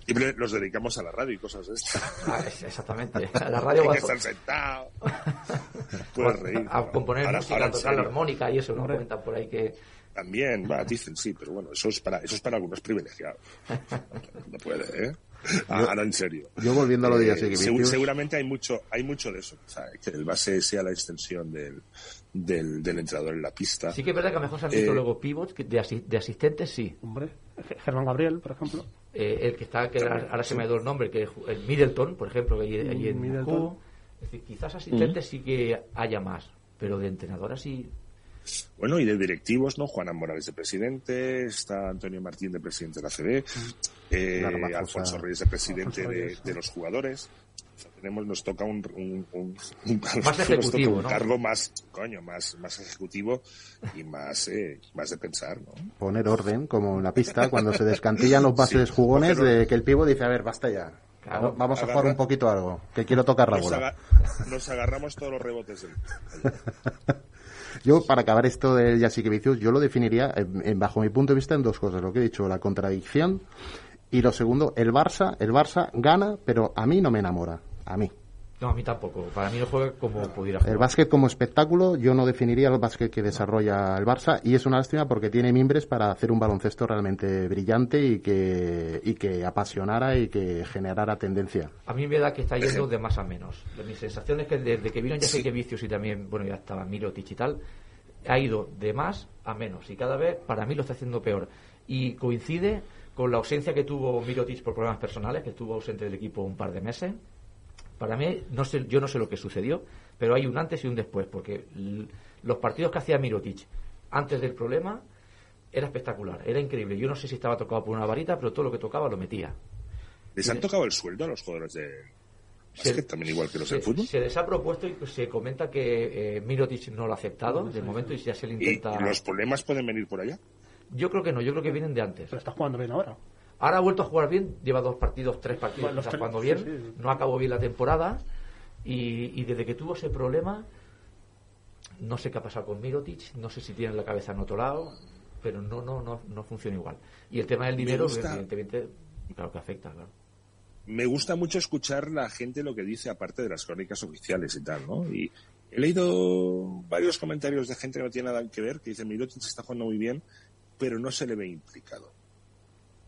y los dedicamos a la radio y cosas de estas. Ah, exactamente. A la radio Hay que estar sentado. Puedes reír. a ¿no? componer Ahora- música, ahora a en tocar la armónica y eso, ¿no? Cuentan por ahí que... También, va, dicen sí, pero bueno, eso es para, eso es para algunos privilegiados. No puede, ¿eh? Ah, Ahora en serio. Yo volviendo a lo de Eh, Jacek segu- Vicius, seguramente hay mucho, hay mucho de eso, o sea, que el base sea la extensión del, del, del entrenador en la pista. Sí que es verdad que a lo mejor se han visto Eh, luego pivots que de, asi- de asistentes, sí. Hombre. Germán Gabriel, por ejemplo. Eh, el que está, que ahora, ahora se me ha ido el nombre, que ju- el Middleton, por ejemplo, allí, allí en Middleton. Moscú. Es decir, quizás asistentes sí que haya más, pero de entrenador así... Bueno, y de directivos, ¿no? Juan Morales de presidente, está Antonio Martín de presidente de la CB, eh. Alfonso Reyes de presidente de, los jugadores. O sea, tenemos, nos toca un, un, un- un- Más nos toca ejecutivo, un ¿no? cargo más, coño, más, más ejecutivo y más, eh, más de pensar, ¿no? poner orden, como en la pista, cuando se descantillan los bases Sí, jugones, de que el pivo dice, a ver, basta ya. Claro. Vamos- a jugar un poquito algo, que quiero tocar la Nos, bola. aga- nos agarramos todos los rebotes del... Yo, para acabar esto del Jasikevicius, yo lo definiría, en- bajo mi punto de vista, en dos cosas. Lo que he dicho, la contradicción. Y lo segundo, el Barça, el Barça gana, pero a mí no me enamora. A mí. No, a mí tampoco. Para mí no juega como pudiera jugar. El básquet como espectáculo, yo no definiría el básquet que desarrolla el Barça y es una lástima porque tiene mimbres para hacer un baloncesto realmente brillante y que, y que apasionara y que generara tendencia. A mí me da que está yendo de más a menos. Mi sensación es que desde que vino ya sé que Vicios y también, bueno, ya estaba Mirotic y tal, ha ido de más a menos. Y cada vez, para mí, lo está haciendo peor. Y coincide con la ausencia que tuvo Mirotic por problemas personales, que estuvo ausente del equipo un par de meses. Para mí, no sé, yo no sé lo que sucedió, pero hay un antes y un después, porque los partidos que hacía Mirotic antes del problema era espectacular, era increíble. Yo no sé si estaba tocado por una varita, pero todo lo que tocaba lo metía. ¿Les han tocado el sueldo a los jugadores de básquet también igual que los se, del fútbol? se les ha propuesto y se comenta que eh, Mirotic no lo ha aceptado de momento y ya se le ¿Y intenta. los problemas pueden venir por allá? Yo creo que no, yo creo que vienen de antes. Pero está jugando bien ahora. Ahora ha vuelto a jugar bien, lleva dos partidos, tres partidos, Bueno, está tres, jugando sí, bien, sí. no acabó bien la temporada y, y desde que tuvo ese problema, no sé qué ha pasado con Mirotic, no sé si tiene la cabeza en otro lado, pero no, no, no, no funciona igual. Y el tema del dinero, gusta- evidentemente, claro que afecta, claro. me gusta mucho escuchar la gente lo que dice aparte de las crónicas oficiales y tal, ¿no? Y he leído varios comentarios de gente que no tiene nada que ver, que dice Mirotic está jugando muy bien, pero no se le ve implicado.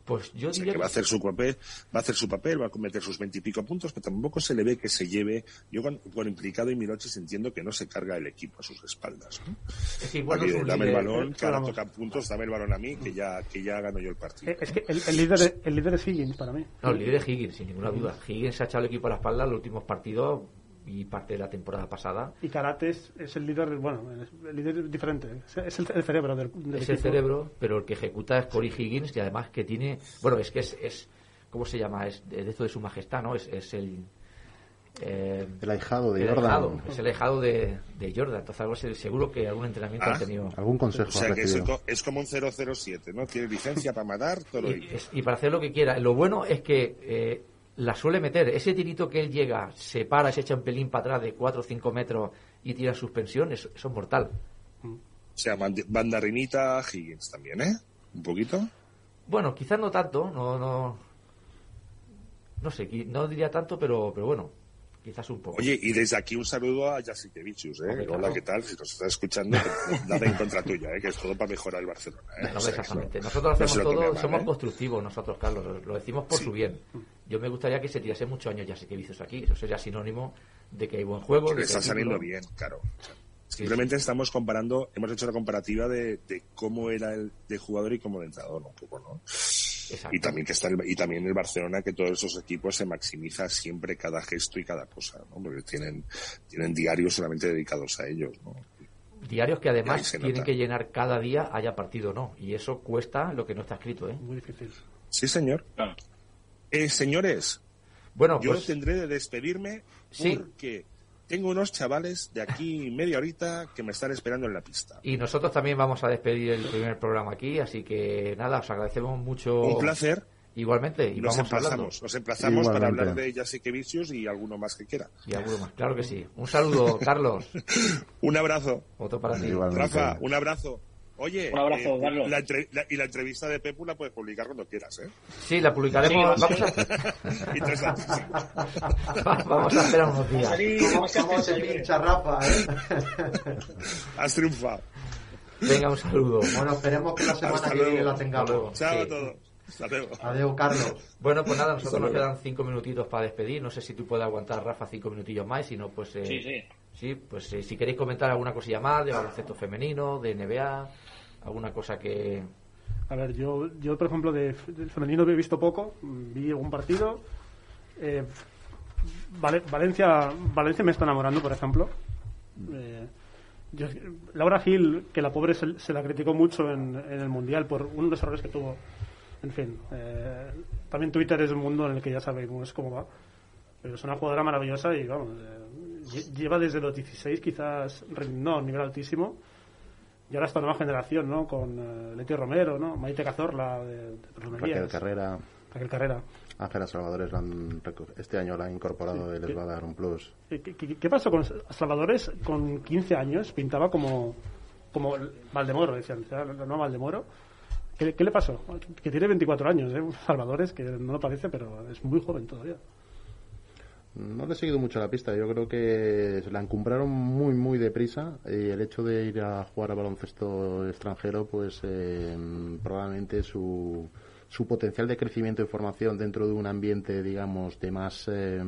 Pues yo O sea, diría que va a hacer su papel, va a hacer su papel, va a cometer sus veintipico puntos, pero tampoco se le ve que se lleve, yo con, con implicado y Mirotic entiendo que no se carga el equipo a sus espaldas, ¿no? es que igual no Aquí, es un dame el balón, que ahora vamos. toca puntos, dame el balón a mí, que ya, que ya gano yo el partido. Eh, Es que el, el líder, el líder es Higgins para mí. No, el líder es Higgins, sin ninguna duda. Higgins se ha echado el equipo a la espalda en los últimos partidos y parte de la temporada pasada. Y Karate es, es el líder, bueno, el líder es diferente. Es- Es el, el cerebro del, del es el cerebro, pero el que ejecuta es Corey Higgins, y además que tiene. Bueno, es que es. es ¿Cómo se llama? Es de, de esto de su majestad, ¿no? Es, es el. eh, El ahijado de el Jordan. ahijado, es el ahijado de, de Jordan. Entonces, algo seguro que algún entrenamiento Ah. ha tenido. Algún consejo O sea, que es, como un 007, ¿no? Tiene licencia para matar, todo lo y, es- y para hacer lo que quiera. Lo bueno es que eh, la suele meter. Ese tirito que él llega, se para, se echa un pelín para atrás de 4 o 5 metros y tira suspensión, eso, eso es mortal. O sea, band- bandarinita Higgins también, ¿eh? Un poquito. Bueno, quizás no tanto, no, no, no sé, no diría tanto, pero, pero bueno, quizás un poco. Oye, y desde aquí un saludo a Jasikevichus, ¿eh? Hombre, Hola, claro. ¿qué tal? Si nos estás escuchando, nada en contra tuya, ¿eh? Que es todo para mejorar el Barcelona, ¿eh? No, O sea, exactamente. Nosotros no hacemos todo, mal, somos ¿eh? constructivos nosotros, Carlos, lo, lo decimos por su bien. Yo me gustaría que se tirase muchos años ya sé que vicios aquí, eso sería sinónimo de que hay buen juego, de está saliendo título. bien, claro. O sea, Simplemente estamos comparando, hemos hecho la comparativa de, de cómo era el de jugador y cómo de entrenador, un poco, ¿no? Exacto. Y también que está el, y también el Barcelona que todos esos equipos se maximiza siempre cada gesto y cada cosa, ¿no? Porque tienen tienen diarios solamente dedicados a ellos, ¿no? Diarios que además tienen nota. que llenar cada día, haya partido o no. Y eso cuesta lo que no está escrito, ¿eh? Muy difícil. Sí, señor. Claro. Eh, señores, Bueno, yo pues tendré de despedirme Sí. porque tengo unos chavales de aquí media horita que me están esperando en la pista. y nosotros también vamos a despedir el primer programa aquí, así que nada, os agradecemos mucho. Un placer. Igualmente, y Nos vamos hablando. emplazamos, nos emplazamos para hablar de Jasikevicius y alguno más que quiera. Y alguno más, claro que sí. Un saludo, Carlos. Un abrazo. Otro para ti. Igualmente. Rafa, un abrazo. Oye, Un abrazo, eh, Carlos. la entre- la- y la entrevista de Pepu la puedes publicar cuando quieras, ¿eh? Sí, la publicaremos. Sí, vamos, a, vamos a esperar unos días. ¿Cómo, cómo se pincha Rafa, eh? Has triunfado. Venga, un saludo. Bueno, esperemos que la semana Hasta que viene la tengamos. luego. Chao Sí. a todos. Hasta luego. Adiós, Carlos. Bueno, pues nada, nosotros nos quedan cinco minutitos para despedir. No sé si tú puedes aguantar, Rafa, cinco minutillos más. Si no, pues. eh, Sí, sí. Sí, pues eh, si queréis comentar alguna cosilla más de baloncesto femenino, de NBA, alguna cosa que. A ver, yo, yo por ejemplo, de, del femenino he visto poco, vi algún partido. Eh, Vale- Valencia, Valencia me está enamorando, por ejemplo. Eh, yo- Laura Gil, que la pobre se, se la criticó mucho en, en el Mundial por uno de los errores que tuvo. En fin, eh, también Twitter es un mundo en el que ya sabemos cómo va. Pero es una jugadora maravillosa y vamos, eh, lleva desde los 16 quizás, no, a nivel altísimo. Y ahora esta nueva generación, ¿no? Con eh, Leti Romero, ¿no? Maite Cazorla de, de. Raquel Carrera, Raquel Carrera. Ángela Salvadores la han reco- este año la han incorporado y les va a dar un plus. ¿Qué, qué- qué pasó con Salvadores con 15 años? Pintaba como, como Valdemoro, decían, no Valdemoro. ¿Qué, qué le pasó? Que tiene 24 años, ¿eh? Salvadores, que no lo parece, pero es muy joven todavía. No le he seguido mucho la pista. Yo creo que se la encumbraron muy, muy deprisa. Y el hecho de ir a jugar a baloncesto extranjero, pues eh, probablemente su, su potencial de crecimiento y formación dentro de un ambiente, digamos, de más eh,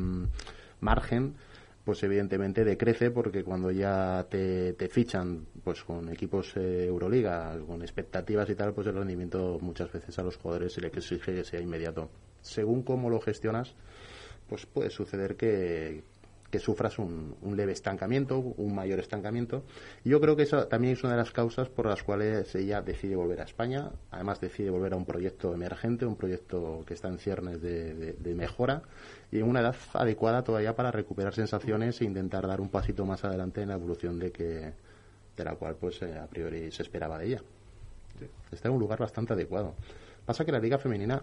margen, pues evidentemente decrece porque cuando ya te, te fichan pues con equipos eh, Euroliga, con expectativas y tal, pues el rendimiento muchas veces a los jugadores se les exige que sea inmediato. Según cómo lo gestionas, pues puede suceder que, que sufras un, un leve estancamiento, un mayor estancamiento. Y yo creo que eso también es una de las causas por las cuales ella decide volver a España. Además decide volver a un proyecto emergente, un proyecto que está en ciernes de, de- de mejora y en una edad adecuada todavía para recuperar sensaciones e intentar dar un pasito más adelante en la evolución de que de la cual pues eh, a priori se esperaba de ella. Está en un lugar bastante adecuado. Pasa que la liga femenina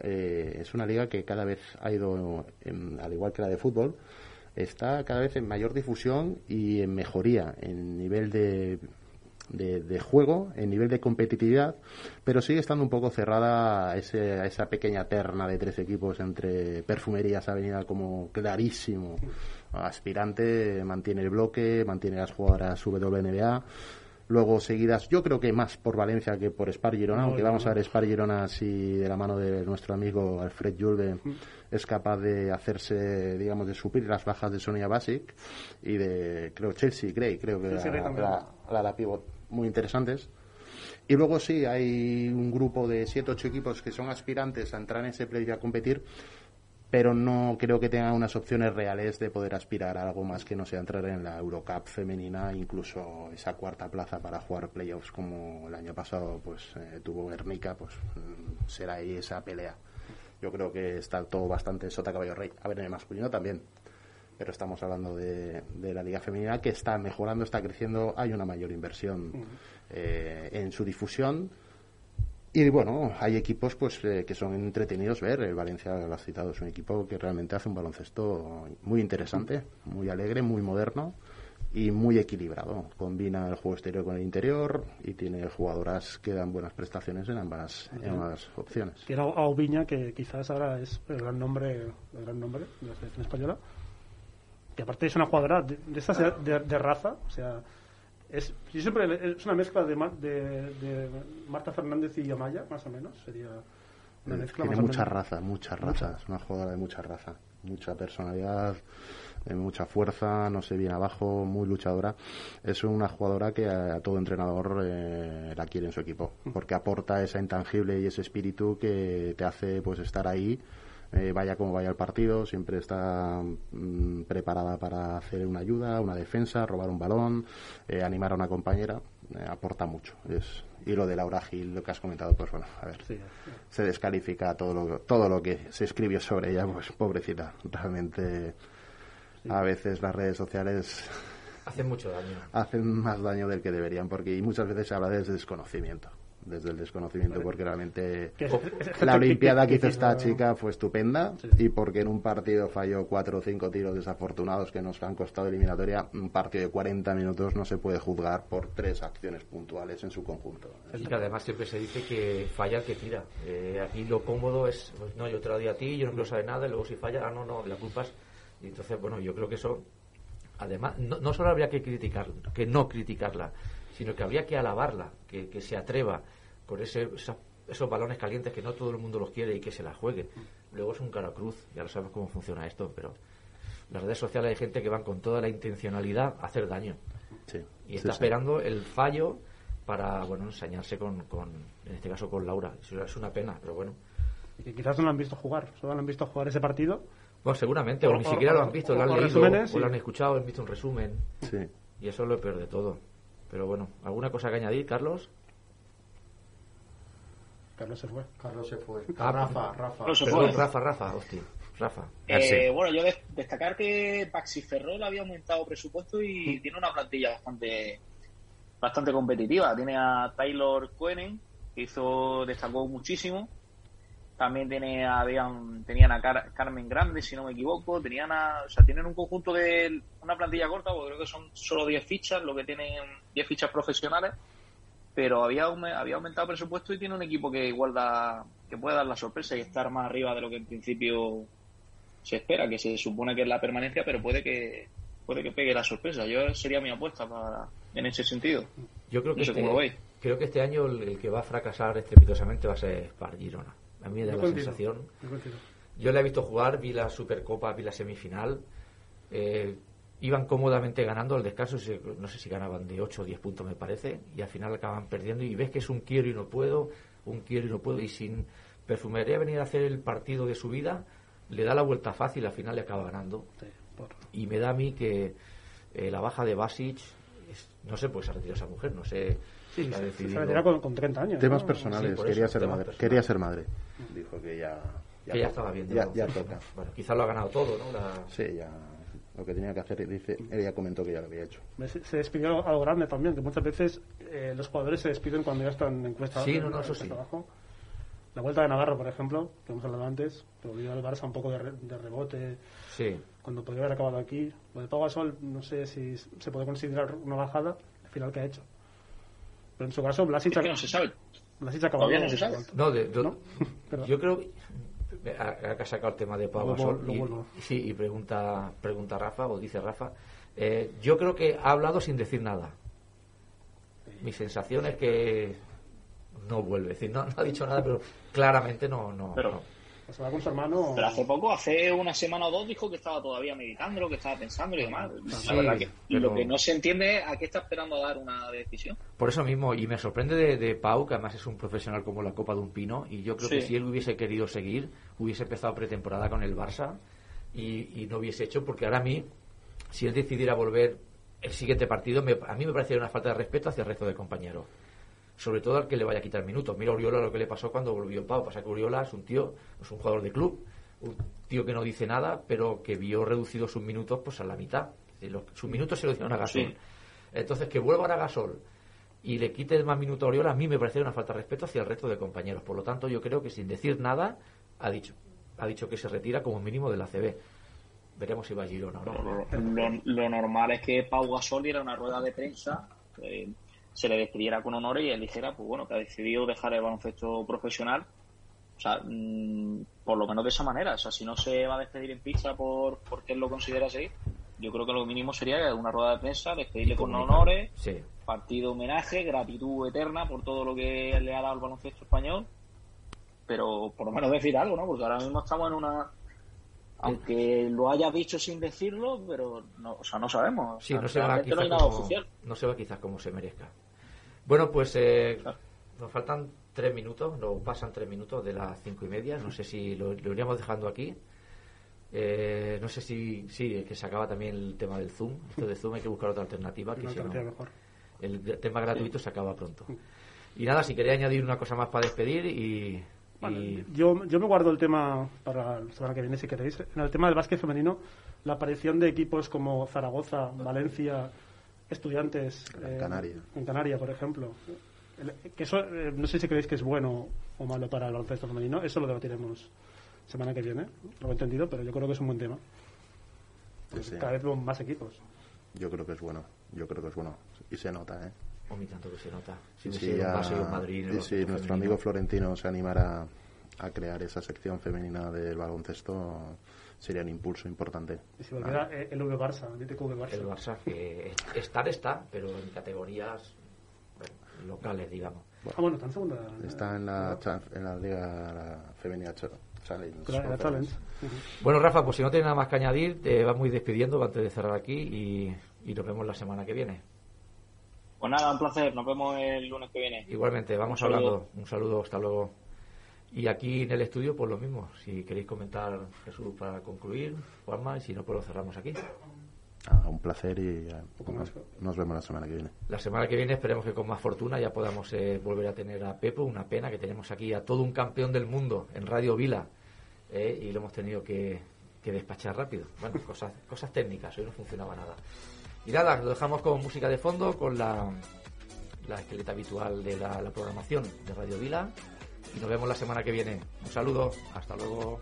eh, es una liga que cada vez ha ido, en- al igual que la de fútbol, está cada vez en mayor difusión y en mejoría en nivel de, de, juego, en nivel de competitividad, pero sigue estando un poco cerrada ese- a esa pequeña terna de tres equipos entre Perfumerías Avenida como clarísimo aspirante, mantiene el bloque, mantiene las jugadoras WNBA. Luego seguidas, yo creo que más por Valencia que por Spar Girona, No, aunque no, vamos no. a ver Spar Girona si de la mano de nuestro amigo Alfred Julve es capaz de hacerse, digamos, de suplir las bajas de Sonia Basic y de, creo, Chelsea Gray, creo que Chelsea la, Gray también. la, la, la pivot muy interesantes. Y luego sí, hay un grupo de 7 ocho equipos que son aspirantes a entrar en ese play y a competir, pero no creo que tengan unas opciones reales de poder aspirar a algo más que no sea entrar en la Eurocup femenina, incluso esa cuarta plaza para jugar playoffs como el año pasado pues eh, tuvo Guernica, pues mm, será ahí esa pelea. Yo creo que está todo bastante sota caballo rey. A ver, en el masculino también. Pero estamos hablando de, de la liga femenina que está mejorando, está creciendo, hay una mayor inversión eh, en su difusión. Y bueno, hay equipos pues eh, que son entretenidos ver. El Valencia, lo has citado, es un equipo que realmente hace un baloncesto muy interesante, muy alegre, muy moderno y muy equilibrado. Combina el juego exterior con el interior y tiene jugadoras que dan buenas prestaciones en ambas, en ambas opciones. Que era Aubiña, que quizás ahora es el gran nombre, el gran nombre de la selección española. que aparte es una jugadora de, de- de raza, o sea, es, yo siempre es una mezcla de, Mar- de, de Marta Fernández y Amaya, más o menos, sería una mezcla Eh, Tiene más mucha raza, mucha raza. Es una jugadora de mucha raza. Mucha personalidad, eh, mucha fuerza, no sé, bien abajo, muy luchadora. Es una jugadora que a, a todo entrenador eh, la quiere en su equipo. Porque aporta esa intangible y ese espíritu que te hace pues estar ahí. Eh, vaya como vaya el partido, siempre está mm, preparada para hacer una ayuda, una defensa, robar un balón, eh, animar a una compañera, eh, aporta mucho. Es, y lo de Laura Gil, lo que has comentado, pues bueno, a ver, Sí, se descalifica todo lo, todo lo que se escribió sobre ella, pues pobrecita. Realmente a veces las redes sociales Hace mucho daño. hacen más daño del que deberían, porque y muchas veces se habla desde desconocimiento. Desde el desconocimiento, porque realmente es- la Olimpiada que hizo esta chica fue estupenda Sí. y porque en un partido falló cuatro o cinco tiros desafortunados que nos han costado eliminatoria, un partido de 40 minutos no se puede juzgar por tres acciones puntuales en su conjunto. Y que además siempre se dice que falla el que tira. Eh, aquí lo cómodo es, pues, no, yo te lo doy a ti, yo no quiero saber nada, y luego si falla, ah, no, no, la culpa es... Y entonces, bueno, yo creo que eso, además, no, no solo habría que criticar, que no criticarla, sino que habría que alabarla, que, que se atreva con ese, esa- esos balones calientes que no todo el mundo los quiere y que se la juegue. Luego es un cara cruz, ya lo sabemos cómo funciona esto, pero las redes sociales hay gente que van con toda la intencionalidad a hacer daño Sí, y sí, está sí. esperando el fallo para bueno ensañarse con, con en este caso con Laura es una pena pero bueno y que quizás no lo han visto jugar, solo han visto jugar ese partido. bueno seguramente o, O- ni o- siquiera lo o- han visto o- lo han leído resúmenes, o lo sí. han escuchado han visto un resumen Sí. y eso es lo peor de todo pero bueno alguna cosa que añadir Carlos Carlos se fue. Carlos se fue. Ah, Rafa, Rafa. Carlos se perdón fue. Rafa Rafa hostia Rafa Eh, bueno, yo des- destacar que Paxi Ferrol había aumentado presupuesto Mm. y tiene una plantilla bastante bastante competitiva. Tiene a Taylor Quenen, que hizo destacó muchísimo. También tiene habían, tenían a Car- Carmen Grande, si no me equivoco. Tenían a, o sea, tienen un conjunto de una plantilla corta, porque creo que son solo 10 fichas, lo que tienen 10 fichas profesionales. Pero había, había aumentado presupuesto y tiene un equipo que igual da, que puede dar la sorpresa y estar más arriba de lo que en principio se espera, que se supone que es la permanencia, pero puede que puede que pegue la sorpresa. Yo sería mi apuesta para, en ese sentido. yo creo que No sé este, cómo lo veis. creo que este año el, el que va a fracasar estrepitosamente va a ser Spar Girona a mí me da la sensación yo la he visto jugar, vi la Supercopa, vi la semifinal. eh, iban cómodamente ganando al descanso, no sé si ganaban de 8 o 10 puntos, me parece, y al final acaban perdiendo. Y ves que es un quiero y no puedo, un quiero y no puedo. Y sin perfumería venir a hacer el partido de su vida, le da la vuelta fácil, al final le acaba ganando. Sí, por- Y me da a mí que eh, la baja de Basic, es- no sé, pues se ha retirado esa mujer, no sé. Sí, se, se con, con 30 años. Temas ¿no? personales, Sí, quería eso, ser temas madre. Quería ser madre. Dijo que ya. que ya toca. estaba bien. Ya, toca. Bueno, quizás lo ha ganado todo, ¿no? La- Sí, ya. Lo que tenía que hacer, dice, ella comentó que ya lo había hecho. Se, despidió algo grande también, que muchas veces eh, los jugadores se despiden cuando ya están en cuesta, Sí, no, no, eso sí. abajo. La vuelta de Navarro, por ejemplo, que hemos hablado antes, que volvió al Barça un poco de, re- de rebote, Sí. cuando podría haber acabado aquí. Lo de Pau Gasol, no sé si se puede considerar una bajada, al final que ha hecho. Pero en su caso, Blasic, Es que no se sabe. Ha acabado. Todavía no se sabe. No, de- de- ¿No? Pero- yo creo ha, ha sacado el tema de Pau Gasol y, sí y pregunta pregunta Rafa o dice Rafa eh, yo creo que ha hablado sin decir nada mi sensación es que no vuelve es decir no, no ha dicho nada pero claramente no no, Pero- no. Se va con su hermano. Pero hace poco, hace una semana o dos, dijo que estaba todavía meditándolo, que estaba pensando y demás. Sí, la verdad que pero- lo que no se entiende es a qué está esperando a dar una decisión. por eso mismo y me sorprende de, de Pau que además es un profesional como la copa de un pino y yo creo que si él hubiese querido seguir hubiese empezado pretemporada con el Barça y, y no hubiese hecho porque ahora a mí si él decidiera volver el siguiente partido me- a mí me parecería una falta de respeto hacia el resto de compañeros sobre todo al que le vaya a quitar minutos mira a Uriola lo que le pasó cuando volvió Pau pasa que Uriola es un tío es un jugador de club un tío que no dice nada pero que vio reducidos sus minutos pues a la mitad los- sus minutos se lo dieron a Gasol Sí. entonces que vuelva ahora Gasol y le quite más minutos a Oriola, a mí me parece una falta de respeto hacia el resto de compañeros. Por lo tanto, yo creo que sin decir nada, ha dicho, ha dicho que se retira como mínimo de la CB. Veremos si va a Girona o no. Lo, lo- lo normal es que Pau Gasol diera una rueda de prensa, eh, se le despidiera con honores y él dijera, pues bueno, que ha decidido dejar el baloncesto profesional. O sea, mm, por lo menos de esa manera. O sea, si no se va a despedir en pizza por porque él lo considera así, yo creo que lo mínimo sería una rueda de prensa, despedirle con honores, Sí. partido homenaje, gratitud eterna por todo lo que le ha dado al baloncesto español, pero por lo menos decir algo, ¿no? Porque ahora mismo estamos en una... Aunque lo haya dicho sin decirlo, pero no, o sea, no sabemos. Sí, no se va quizás como, no se va quizás como se merezca. Bueno, pues eh, Claro. nos faltan tres minutos, nos pasan tres minutos de las cinco y media. No sé si lo, lo iríamos dejando aquí. Eh, no sé si sí, es que se acaba también el tema del Zoom. Esto de Zoom hay que buscar otra alternativa. Que si no, mejor. el tema gratuito se acaba pronto. Y nada, si quería añadir una cosa más para despedir y, Bueno, y- yo, yo me guardo el tema para la semana que viene, si queréis. En el tema del básquet femenino, la aparición de equipos como Zaragoza, Valencia, Estudiantes. En Canarias. En Canarias, por ejemplo. El- que eso, eh, no sé si creéis que es bueno o malo para el baloncesto femenino. Eso lo debatiremos semana que viene. Lo he entendido, pero yo creo que es un buen tema. Sí, sí. Cada vez vemos más equipos. Yo creo que es bueno. Yo creo que es bueno. Y se nota, ¿eh? Oh, mi tanto que se nota. Si ido un Madrid. y si nuestro femenino. amigo Florentino se animara a crear esa sección femenina del baloncesto, sería un impulso importante. Y si volviera eh, el V Barça, el Barça. El Barça, que estar está, pero en categorías bueno, locales, digamos. Ah, bueno, está en segunda. Está en la, en la Liga Femenina Ch- Challenge. Claro, la Challenge. Bueno, Rafa, pues si no tienes nada más que añadir, te vamos a ir despidiendo antes de cerrar aquí y, y nos vemos la semana que viene. Pues nada, un placer. Nos vemos el lunes que viene. Igualmente, vamos Un hablando. Un saludo, hasta luego. Y aquí en el estudio, pues lo mismo. Si queréis comentar, Jesús, para concluir, Juanma, y si no, pues lo cerramos aquí. Ah, un placer y eh, poco más. nos vemos la semana que viene. La semana que viene esperemos que con más fortuna ya podamos eh, volver a tener a Pepo. Una pena que tenemos aquí a todo un campeón del mundo en Radio Vila eh, y lo hemos tenido que, que despachar rápido. Bueno, cosas, cosas técnicas, hoy no funcionaba nada. Y nada, lo dejamos con música de fondo, con la, la esqueleta habitual de la, la programación de Radio Vila y nos vemos la semana que viene. Un saludo, hasta luego.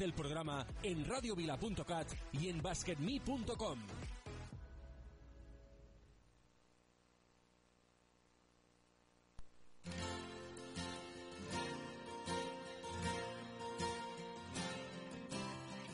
El programa en radiovila.cat y en basketme.com.